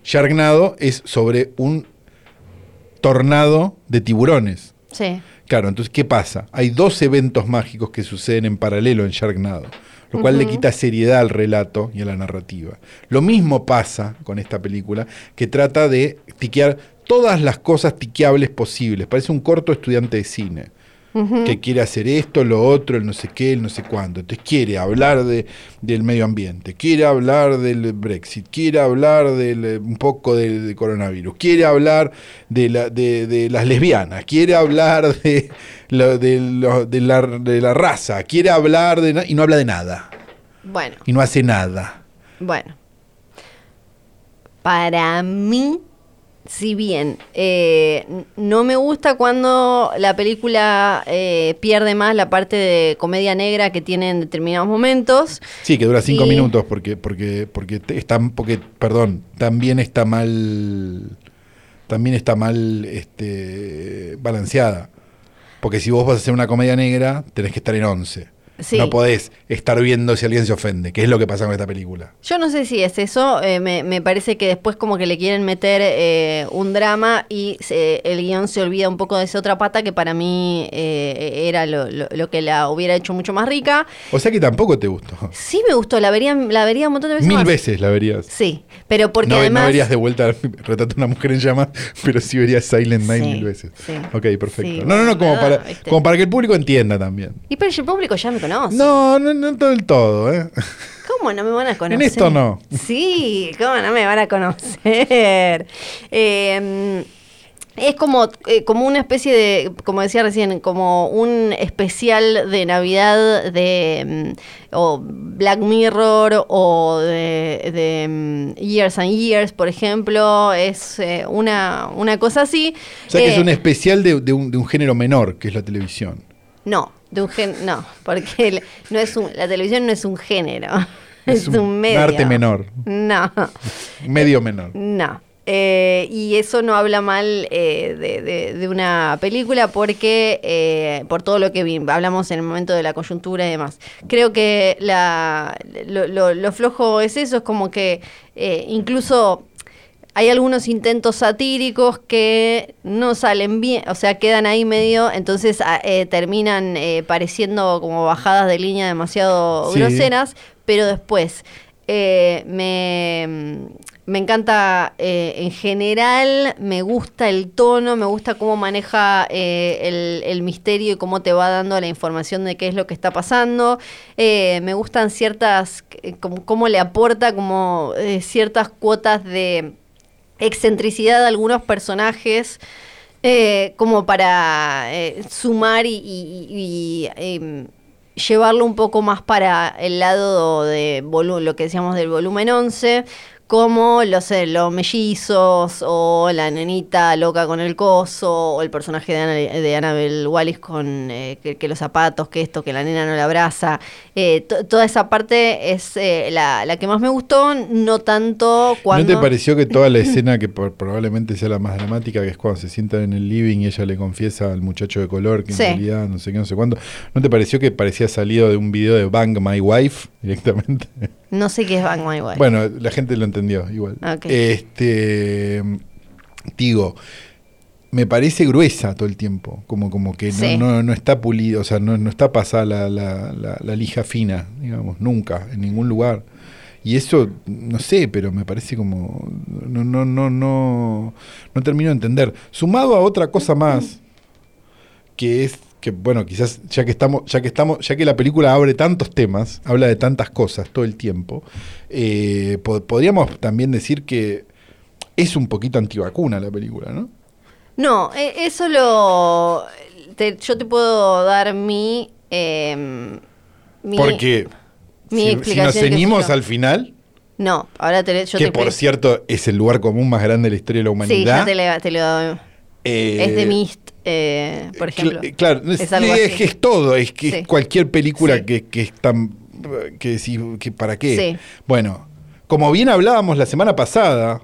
Sharknado es sobre un tornado de tiburones. Sí. Claro, entonces, ¿qué pasa? Hay dos eventos mágicos que suceden en paralelo en Sharknado, lo cual le quita seriedad al relato y a la narrativa. Lo mismo pasa con esta película, que trata de tiquear todas las cosas tiqueables posibles. Parece un corto estudiante de cine que quiere hacer esto, lo otro, el no sé qué, el no sé cuándo. Entonces quiere hablar de, del medio ambiente, quiere hablar del Brexit, quiere hablar del, eh, un poco del, coronavirus, quiere hablar de, la, de, las lesbianas, quiere hablar *laughs* de, de, la, de la raza, quiere hablar de... y no habla de nada. Bueno. Y no hace nada. Bueno. Para mí si bien eh, no me gusta cuando la película eh, pierde más la parte de comedia negra que tiene en determinados momentos. Sí, que dura cinco minutos porque, porque, porque está, porque, perdón, también está mal, también está mal este, balanceada. Porque si vos vas a hacer una comedia negra, tenés que estar en 11. No podés estar viendo si alguien se ofende, que es lo que pasa con esta película. Yo no sé si es eso, eh, me, parece que después como que le quieren meter eh, un drama y el guion se olvida un poco de esa otra pata que para mí eh, era lo, que la hubiera hecho mucho más rica. O sea que tampoco te gustó. Sí me gustó, la vería, la vería un montón de veces Mil veces la verías. Sí, pero porque no, además... No verías de vuelta *laughs* Retrato una mujer en llamas, pero sí verías Silent Night mil veces. Sí. Ok, perfecto. no, no, no, como, para, como para que el público entienda también. Y pero el público ya me no, no, no todo el todo, ¿eh? ¿Cómo no me van a conocer? En esto no. Sí, ¿cómo no me van a conocer? Eh, es como, eh, como una especie de, como decía recién, como un especial de Navidad de mm, o Black Mirror o de, mm, Years and Years, por ejemplo. Es eh, una, una cosa así. O sea que es un especial de, un, de un género menor, que es la televisión. No, de un gen no, porque no es un, la televisión no es un género, es, un, medio. arte menor. No. medio menor. No. Eh, y eso no habla mal eh, de, de, una película porque eh, por todo lo que hablamos en el momento de la coyuntura y demás. Creo que la, lo, lo flojo es eso, es como que incluso hay algunos intentos satíricos que no salen bien, o sea, quedan ahí medio, entonces ah, eh, terminan eh, pareciendo como bajadas de línea demasiado groseras, pero después eh, me, me, encanta en general, me gusta el tono, me gusta cómo maneja el, el, misterio y cómo te va dando la información de qué es lo que está pasando. me gustan ciertas, como, cómo le aporta como ciertas cuotas de excentricidad de algunos personajes Eh, como para eh, sumar y, em, llevarlo un poco más para el lado de lo que decíamos del volumen 11, como los, los mellizos o la nenita loca con el coso o el personaje de, de Annabelle Wallis con eh, que, los zapatos, que esto, que la nena no la abraza. Eh, toda esa parte es eh, la, que más me gustó, no tanto cuando... ¿No te pareció que toda la escena que probablemente sea la más dramática, que es cuando se sientan en el living y ella le confiesa al muchacho de color que en realidad no sé qué, no sé cuándo, ¿no te pareció que parecía salido de un video de Bang My Wife directamente? No sé qué es Bang My Wife. Bueno, la gente lo entendió igual. Este, digo, me parece gruesa todo el tiempo, como, como que no, no, está pulido, o sea, no, no está pasada la, la, la, lija fina, digamos, nunca, en ningún lugar. Y eso, no sé, pero me parece como. No, no, no, no. No termino de entender. Sumado a otra cosa más, que es que bueno, quizás ya que estamos, ya que estamos, ya que la película abre tantos temas, habla de tantas cosas todo el tiempo, eh, podríamos también decir que es un poquito antivacuna la película, ¿no? No, e, eso lo, yo te puedo dar mi, eh, porque si, nos ceñimos al final. No, ahora te, yo Que por cierto es el lugar común más grande de la historia de la humanidad. Sí, ya te, lo doy. Eh, es de Mist eh, por ejemplo. claro, es, es todo, es que cualquier película que, que, es tan. que, que ¿para qué? Bueno, como bien hablábamos la semana pasada,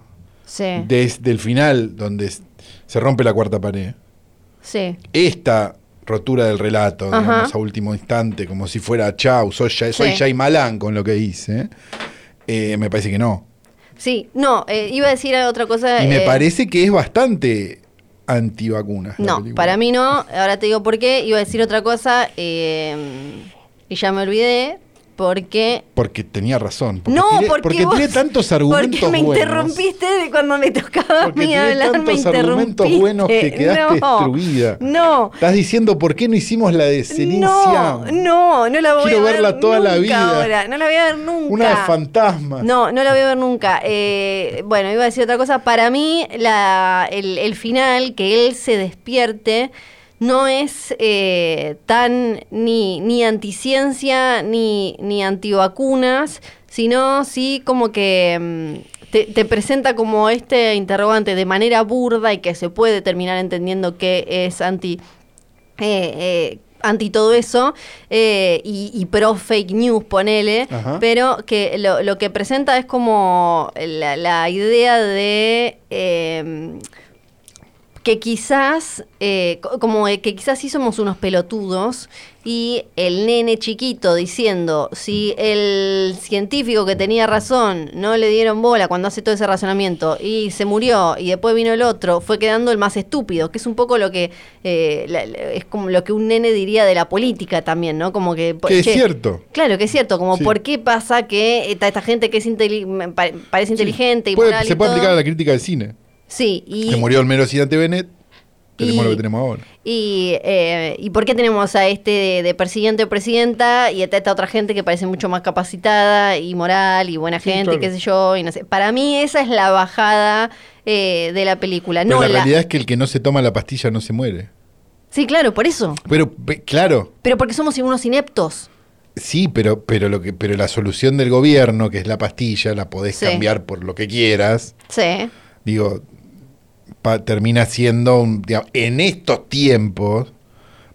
desde el final, donde se rompe la cuarta pared, esta rotura del relato, digamos, a último instante, como si fuera chau, soy, soy Jay Malán con lo que dice, eh, me parece que no. Sí, no, eh, iba a decir otra cosa. Y me parece que es bastante antivacunas. No, para mí no. Ahora te digo por qué. Iba a decir otra cosa eh, y ya me olvidé. Porque. Porque tenía razón. Porque no, porque, porque tiene tantos argumentos Porque me interrumpiste de cuando me tocaba a mí hablar, tantos argumentos buenos que quedaste destruida. No. Estás diciendo por qué no hicimos la de Celine No, no, no la voy Quiero a ver verla toda la vida. Ahora. No la voy a ver nunca. Una de fantasmas. No, no la voy a ver nunca. Eh, bueno, iba a decir otra cosa. Para mí, la, el, el final, que él se despierte no es eh, tan ni, ni anticiencia ni, ni antivacunas, sino sí como que mm, te, presenta como este interrogante de manera burda y que se puede terminar entendiendo que es anti... Eh, eh, anti todo eso y, pro fake news, ponele, pero que lo, que presenta es como la, la idea de que quizás, eh, como que quizás sí somos unos pelotudos y el nene chiquito diciendo, si el científico que tenía razón no le dieron bola cuando hace todo ese razonamiento y se murió y después vino el otro, fue quedando el más estúpido, que es un poco lo que eh, es como lo que un nene diría de la política también, ¿no? Como que... Que es cierto. Claro, que es cierto, como por qué pasa que esta, esta gente que es parece inteligente y Se puede aplicar a la crítica del cine. Sí, y... Que murió el mero Cidante Bennett. Tenemos lo que tenemos ahora. Y, eh, ¿Y por qué tenemos a este de, presidente o presidenta y a esta otra gente que parece mucho más capacitada y moral y buena gente, qué sé yo? Y no sé. Para mí esa es la bajada eh, de la película. Pero la, realidad es que el que no se toma la pastilla no se muere. Sí, claro, por eso. Pero, claro. Pero porque somos unos ineptos. Sí, pero, pero, lo que, pero la solución del gobierno, que es la pastilla, la podés cambiar por lo que quieras. Sí. Digo, termina siendo, un, en estos tiempos,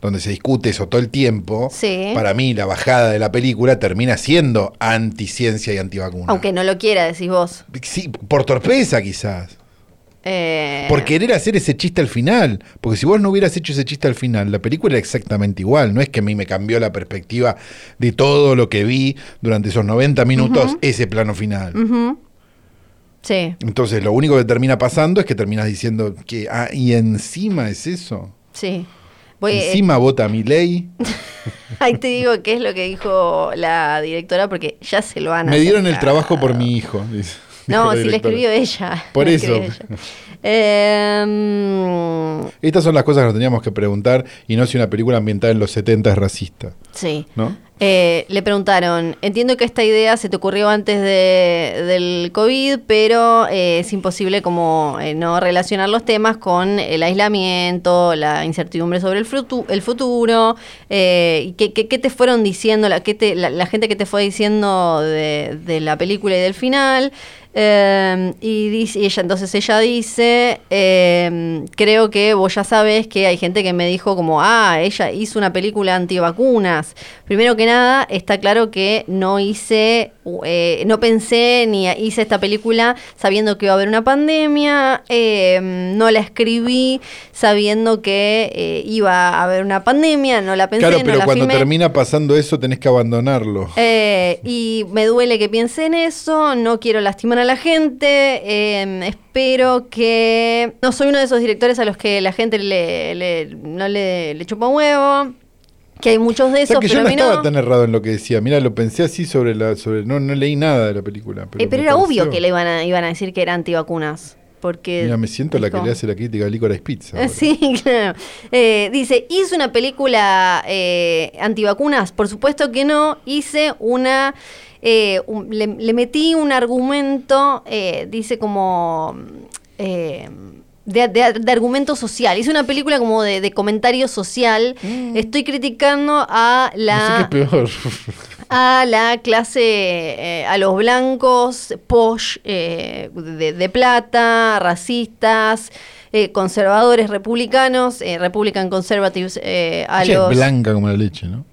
donde se discute eso todo el tiempo, para mí la bajada de la película termina siendo anticiencia y antivacuna. Aunque no lo quiera, decís vos. Sí, por torpeza quizás. Eh... Por querer hacer ese chiste al final. Porque si vos no hubieras hecho ese chiste al final, la película era exactamente igual. No es que a mí me cambió la perspectiva de todo lo que vi durante esos 90 minutos, ese plano final. Sí. Entonces, lo único que termina pasando es que terminas diciendo que, ah, y encima es eso. Sí. encima vota mi ley. *laughs* Ahí te digo qué es lo que dijo la directora, porque ya se lo han Me dieron el trabajo por mi hijo. *laughs* no, si le escribió ella. Por eso. Em, Estas son las cosas que nos teníamos que preguntar y no si una película ambientada en los 70 es racista. Sí. ¿No? Eh, le preguntaron, entiendo que esta idea se te ocurrió antes de, del COVID, pero eh, es imposible como eh, no relacionar los temas con el aislamiento, la incertidumbre sobre el, el futuro. ¿qué, qué, te fueron diciendo, la, te, la, gente que te fue diciendo de, de la película y del final? Em, y, dice, ella entonces ella dice, em, creo que vos ya sabes que hay gente que me dijo como, ah, ella hizo una película antivacunas. Primero que nada, está claro que no hice, eh, no pensé ni hice esta película sabiendo que iba a haber una pandemia, em, no la escribí sabiendo que eh, iba a haber una pandemia, no la pensé. Claro, pero cuando termina pasando eso tenés que abandonarlo. Eh, y me duele que piense en eso, no quiero lastimar a la gente. Em, espero que. No soy uno de esos directores a los que la gente le, no le, le chupa huevo. Que hay muchos de esos, que yo no estaba tan errado en lo que decía. Mira, lo pensé así sobre la. sobre No, no leí nada de la película. Pero, eh, era obvio que le iban a, iban a decir que era antivacunas. Porque Mira, me siento la que le hace la crítica a Licorice Pizza. *laughs* Sí, claro. Eh, dice, ¿hice una película eh, antivacunas? Por supuesto que no. Hice una eh, le, metí un argumento, eh, dice como... Eh, de, argumento social. Hice una película como de, comentario social. Mm. Estoy criticando a la. A la clase, a los blancos, posh, de, plata, racistas, conservadores, republicanos, Republican Conservatives, a los. blanca como la leche, ¿no?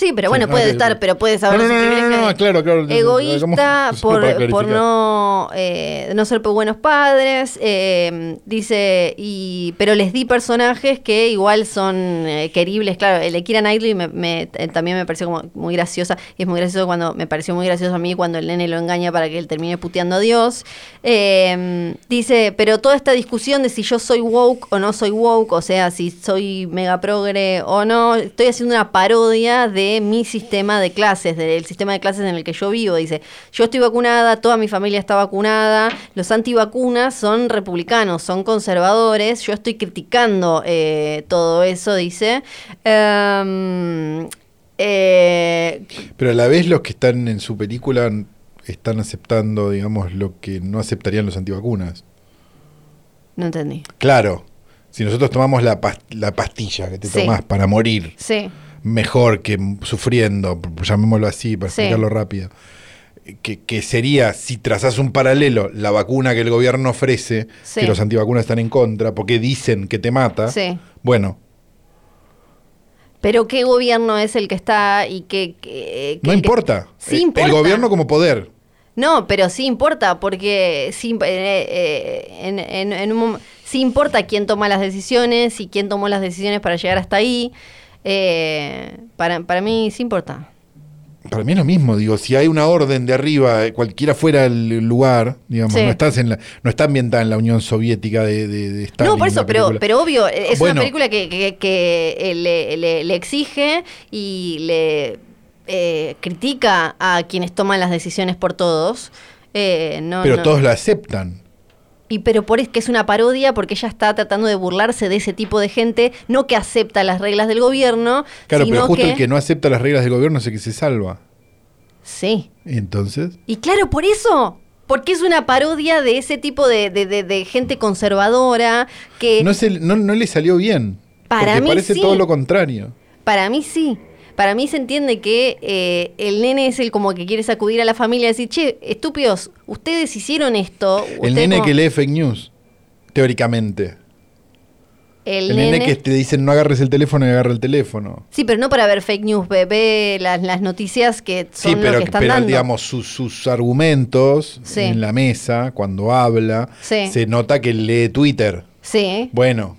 Sí, pero bueno, puede estar, pero puede saber. No, no, no, claro, claro. Egoísta *laughs* por, por no, eh, no ser buenos padres. Eh, dice, y pero les di personajes que igual son eh, queribles. Claro, el de Kira Knightley me, también me pareció como muy graciosa. Y es muy gracioso cuando, me pareció muy gracioso a mí cuando el nene lo engaña para que él termine puteando a Dios. dice, pero toda esta discusión de si yo soy woke o no soy woke, o sea, si soy mega progre o no, estoy haciendo una parodia de mi sistema de clases, del sistema de clases en el que yo vivo. Dice, yo estoy vacunada, toda mi familia está vacunada, los antivacunas son republicanos, son conservadores, yo estoy criticando eh, todo eso, dice. Em, eh, Pero a la vez los que están en su película están aceptando, digamos, lo que no aceptarían los antivacunas. No entendí. Claro, si nosotros tomamos la, pastilla que te tomás para morir. Sí mejor que sufriendo, llamémoslo así para explicarlo rápido. Que, sería, si trazas un paralelo, la vacuna que el gobierno ofrece, que los antivacunas están en contra, porque dicen que te mata, bueno. Pero ¿qué gobierno es el que está y qué... no importa. Sí importa. El gobierno como poder. No, pero sí importa, porque sí, eh, eh, en, un, sí importa quién toma las decisiones y quién tomó las decisiones para llegar hasta ahí. Eh, para, para mí sí importa. Para mí es lo mismo, digo, si hay una orden de arriba, eh, cualquiera fuera el lugar, digamos, no estás en la, no está ambientada en la Unión Soviética de, de, No, por eso, pero, pero obvio, es una película que, que, eh, le, le, exige y le critica a quienes toman las decisiones por todos. pero todos la aceptan. Y pero por es que es una parodia porque ella está tratando de burlarse de ese tipo de gente, no que acepta las reglas del gobierno. Claro, pero justo el que no acepta las reglas del gobierno es el que se salva. Sí. ¿Y entonces? Y claro, por eso. Porque es una parodia de ese tipo de, de, gente conservadora que... No, se, no, no le salió bien. Para porque mí parece todo lo contrario. Para mí sí para mí se entiende que eh, el nene es el como que quiere sacudir a la familia y decir, che, estúpidos, ustedes hicieron esto. El nene que lee fake news, teóricamente. El, nene, que te dicen no agarres el teléfono y agarra el teléfono. Sí, pero no para ver fake news, ve, las, noticias que son sí, pero, lo que están pero, digamos, sus, argumentos en la mesa, cuando habla, se nota que lee Twitter. Sí. Bueno,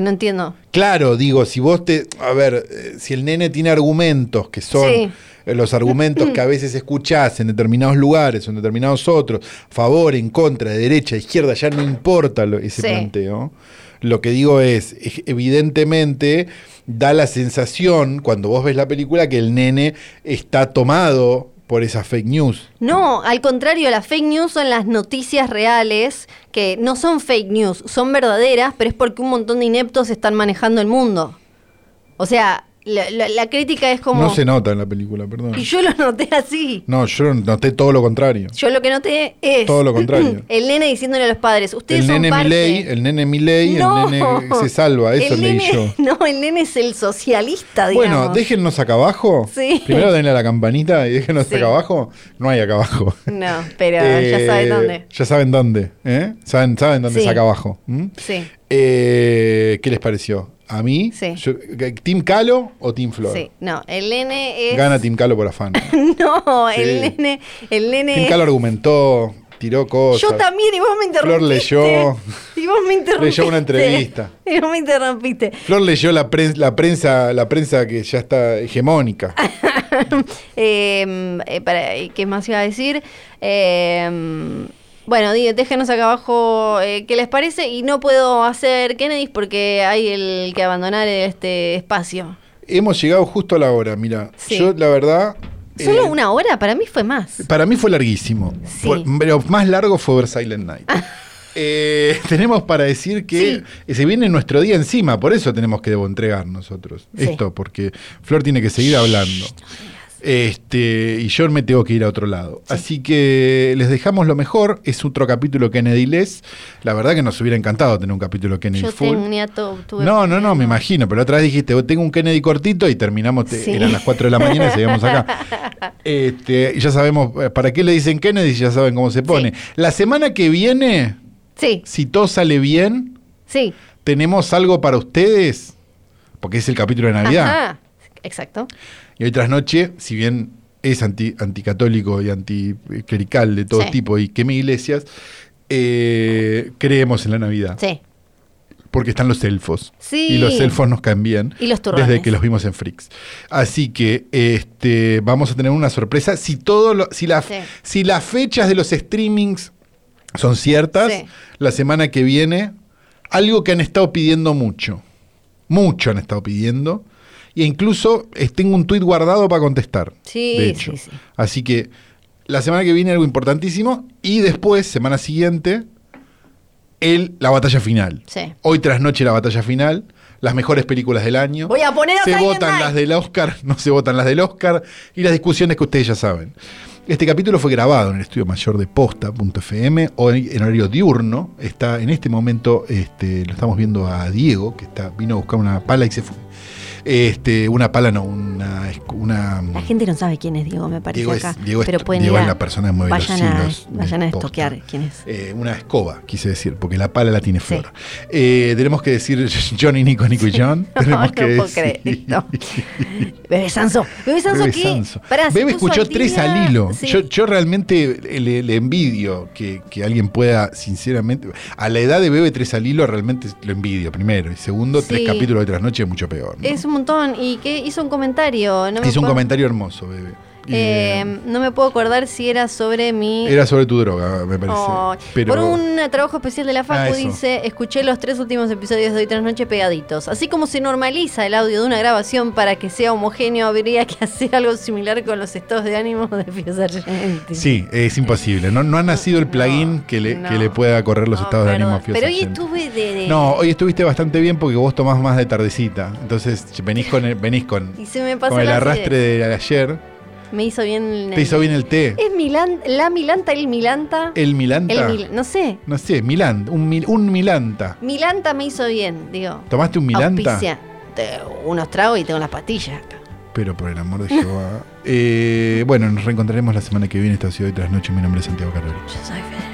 no entiendo. Claro, digo, si vos te. A ver, eh, si el nene tiene argumentos que son. Eh, los argumentos que a veces escuchás en determinados lugares o en determinados otros, favor, en contra, de derecha, izquierda, ya no importa ese planteo. Lo que digo es, evidentemente da la sensación, cuando vos ves la película, que el nene está tomado esas fake news. No, al contrario, las fake news son las noticias reales, que no son fake news, son verdaderas, pero es porque un montón de ineptos están manejando el mundo. O sea, la, crítica es como. No se nota en la película, perdón. Y yo lo noté así. No, yo noté todo lo contrario. Yo lo que noté es. Todo lo contrario. *laughs* el nene diciéndole a los padres: Ustedes el son nene parte. el nene Milei, el nene se salva. Eso leí yo. *laughs* No, el nene es el socialista, digamos. Bueno, déjennos acá abajo. Sí. Primero denle a la campanita y déjennos acá abajo. No hay acá abajo. No, pero ya saben eh, dónde. Ya saben dónde. ¿eh? Saben, saben dónde es acá abajo. Sí. Eh, ¿Qué les pareció? A mí, sí. ¿Team Calo o Team Flor? Sí, no, el nene es. Gana Team Calo por afán. *laughs* no, el nene. El nene Team Calo argumentó, tiró cosas. Yo también, y vos me interrumpiste. Flor leyó. *laughs* Y vos me interrumpiste. Leyó una entrevista. *laughs* Y vos me interrumpiste. Flor leyó la, la prensa, la prensa que ya está hegemónica. Em, eh, para, ¿Qué más iba a decir? Eh, bueno, déjenos acá abajo eh, qué les parece y no puedo hacer Kennedy porque hay el que abandonar este espacio. Hemos llegado justo a la hora, mira. Yo la verdad... ¿Solo eh, una hora? Para mí fue más. Para mí fue larguísimo. pero más largo fue ver Silent Night. *laughs* Eh, *laughs* tenemos para decir que se viene nuestro día encima, por eso tenemos que entregar nosotros esto, porque Flor tiene que seguir hablando. Este, y yo me tengo que ir a otro lado. Así que les dejamos lo mejor. Es otro capítulo Kennedy Les. La verdad que nos hubiera encantado tener un capítulo Kennedy yo full. Tenía todo, no, no, no, me imagino. Pero otra vez dijiste, tengo un Kennedy cortito y terminamos, eran las 4 de la mañana y seguimos acá. *laughs* Este, ya sabemos eh, para qué le dicen Kennedy, ya saben cómo se pone. La semana que viene, si todo sale bien, tenemos algo para ustedes, porque es el capítulo de Navidad. Ajá. Exacto. Y hoy tras noche, si bien es anti, anticatólico y anticlerical de todo tipo y queme iglesias, eh, creemos en la Navidad. Sí. Porque están los elfos. Sí. Y los elfos nos cambian. Y los Desde que los vimos en Freaks. Así que este, vamos a tener una sorpresa. Si, todo si, la, si las fechas de los streamings son ciertas, la semana que viene, algo que han estado pidiendo mucho. Mucho han estado pidiendo e incluso eh, tengo un tuit guardado para contestar. Sí, de hecho. sí, sí. Así que la semana que viene algo importantísimo y después, semana siguiente, el, la batalla final. Sí. Hoy tras noche la batalla final, las mejores películas del año. Voy a poner Se votan las del Oscar, *laughs* no se votan las del Oscar y las discusiones que ustedes ya saben. Este capítulo fue grabado en el estudio mayor de posta.fm, hoy en horario diurno. Está en este momento, este, lo estamos viendo a Diego, que está, vino a buscar una pala y se fue. Este, una pala, no, una, una. La gente no sabe quién es Diego, me parece Diego acá. Diego pero pueden Diego es la persona que mueve vayan los hilos. A, vayan a estoquear quién es. Eh, una escoba, quise decir, porque la pala la tiene Flor. Eh, tenemos que decir *laughs* Johnny, Nico, Nico y John. *laughs* tenemos no, que no puedo creer esto. *laughs* Bebe Sanso. Bebe Sanso, ¿qué? Bebe escuchó tres al hilo. Yo, yo, realmente le, envidio que, que, alguien pueda, sinceramente. A la edad de Bebe tres al hilo, realmente lo envidio, primero. Y segundo, tres capítulos de trasnoche es mucho peor. Es un montón. Y que hizo un comentario. No hizo un comentario hermoso, bebé. Eh, no me puedo acordar si era sobre mi. Era sobre tu droga, me parece. Oh, por un trabajo especial de la Facu ah, dice: Escuché los tres últimos episodios de hoy tras noche pegaditos. Así como se normaliza el audio de una grabación para que sea homogéneo, habría que hacer algo similar con los estados de ánimo de Fios Sí, es imposible. No, no ha nacido el plugin que, le, que le pueda correr los estados de ánimo a Pero hoy estuve de, No, hoy estuviste bastante bien porque vos tomás más de tardecita. Entonces venís con el, venís con, *laughs* con el arrastre de ayer. Me hizo bien. Te hizo bien el té. ¿Es Milan, la Milanta, el Milanta? ¿El Milanta? no sé. No sé, Milan, un, un Milanta. Milanta me hizo bien, digo. ¿Tomaste un Milanta? Auspicia. unos tragos y tengo las pastillas Pero por el amor de Jehová. *laughs* eh, bueno, nos reencontraremos la semana que viene. Esta ciudad de trasnoche. Mi nombre es Santiago Carrero. Yo soy Fede.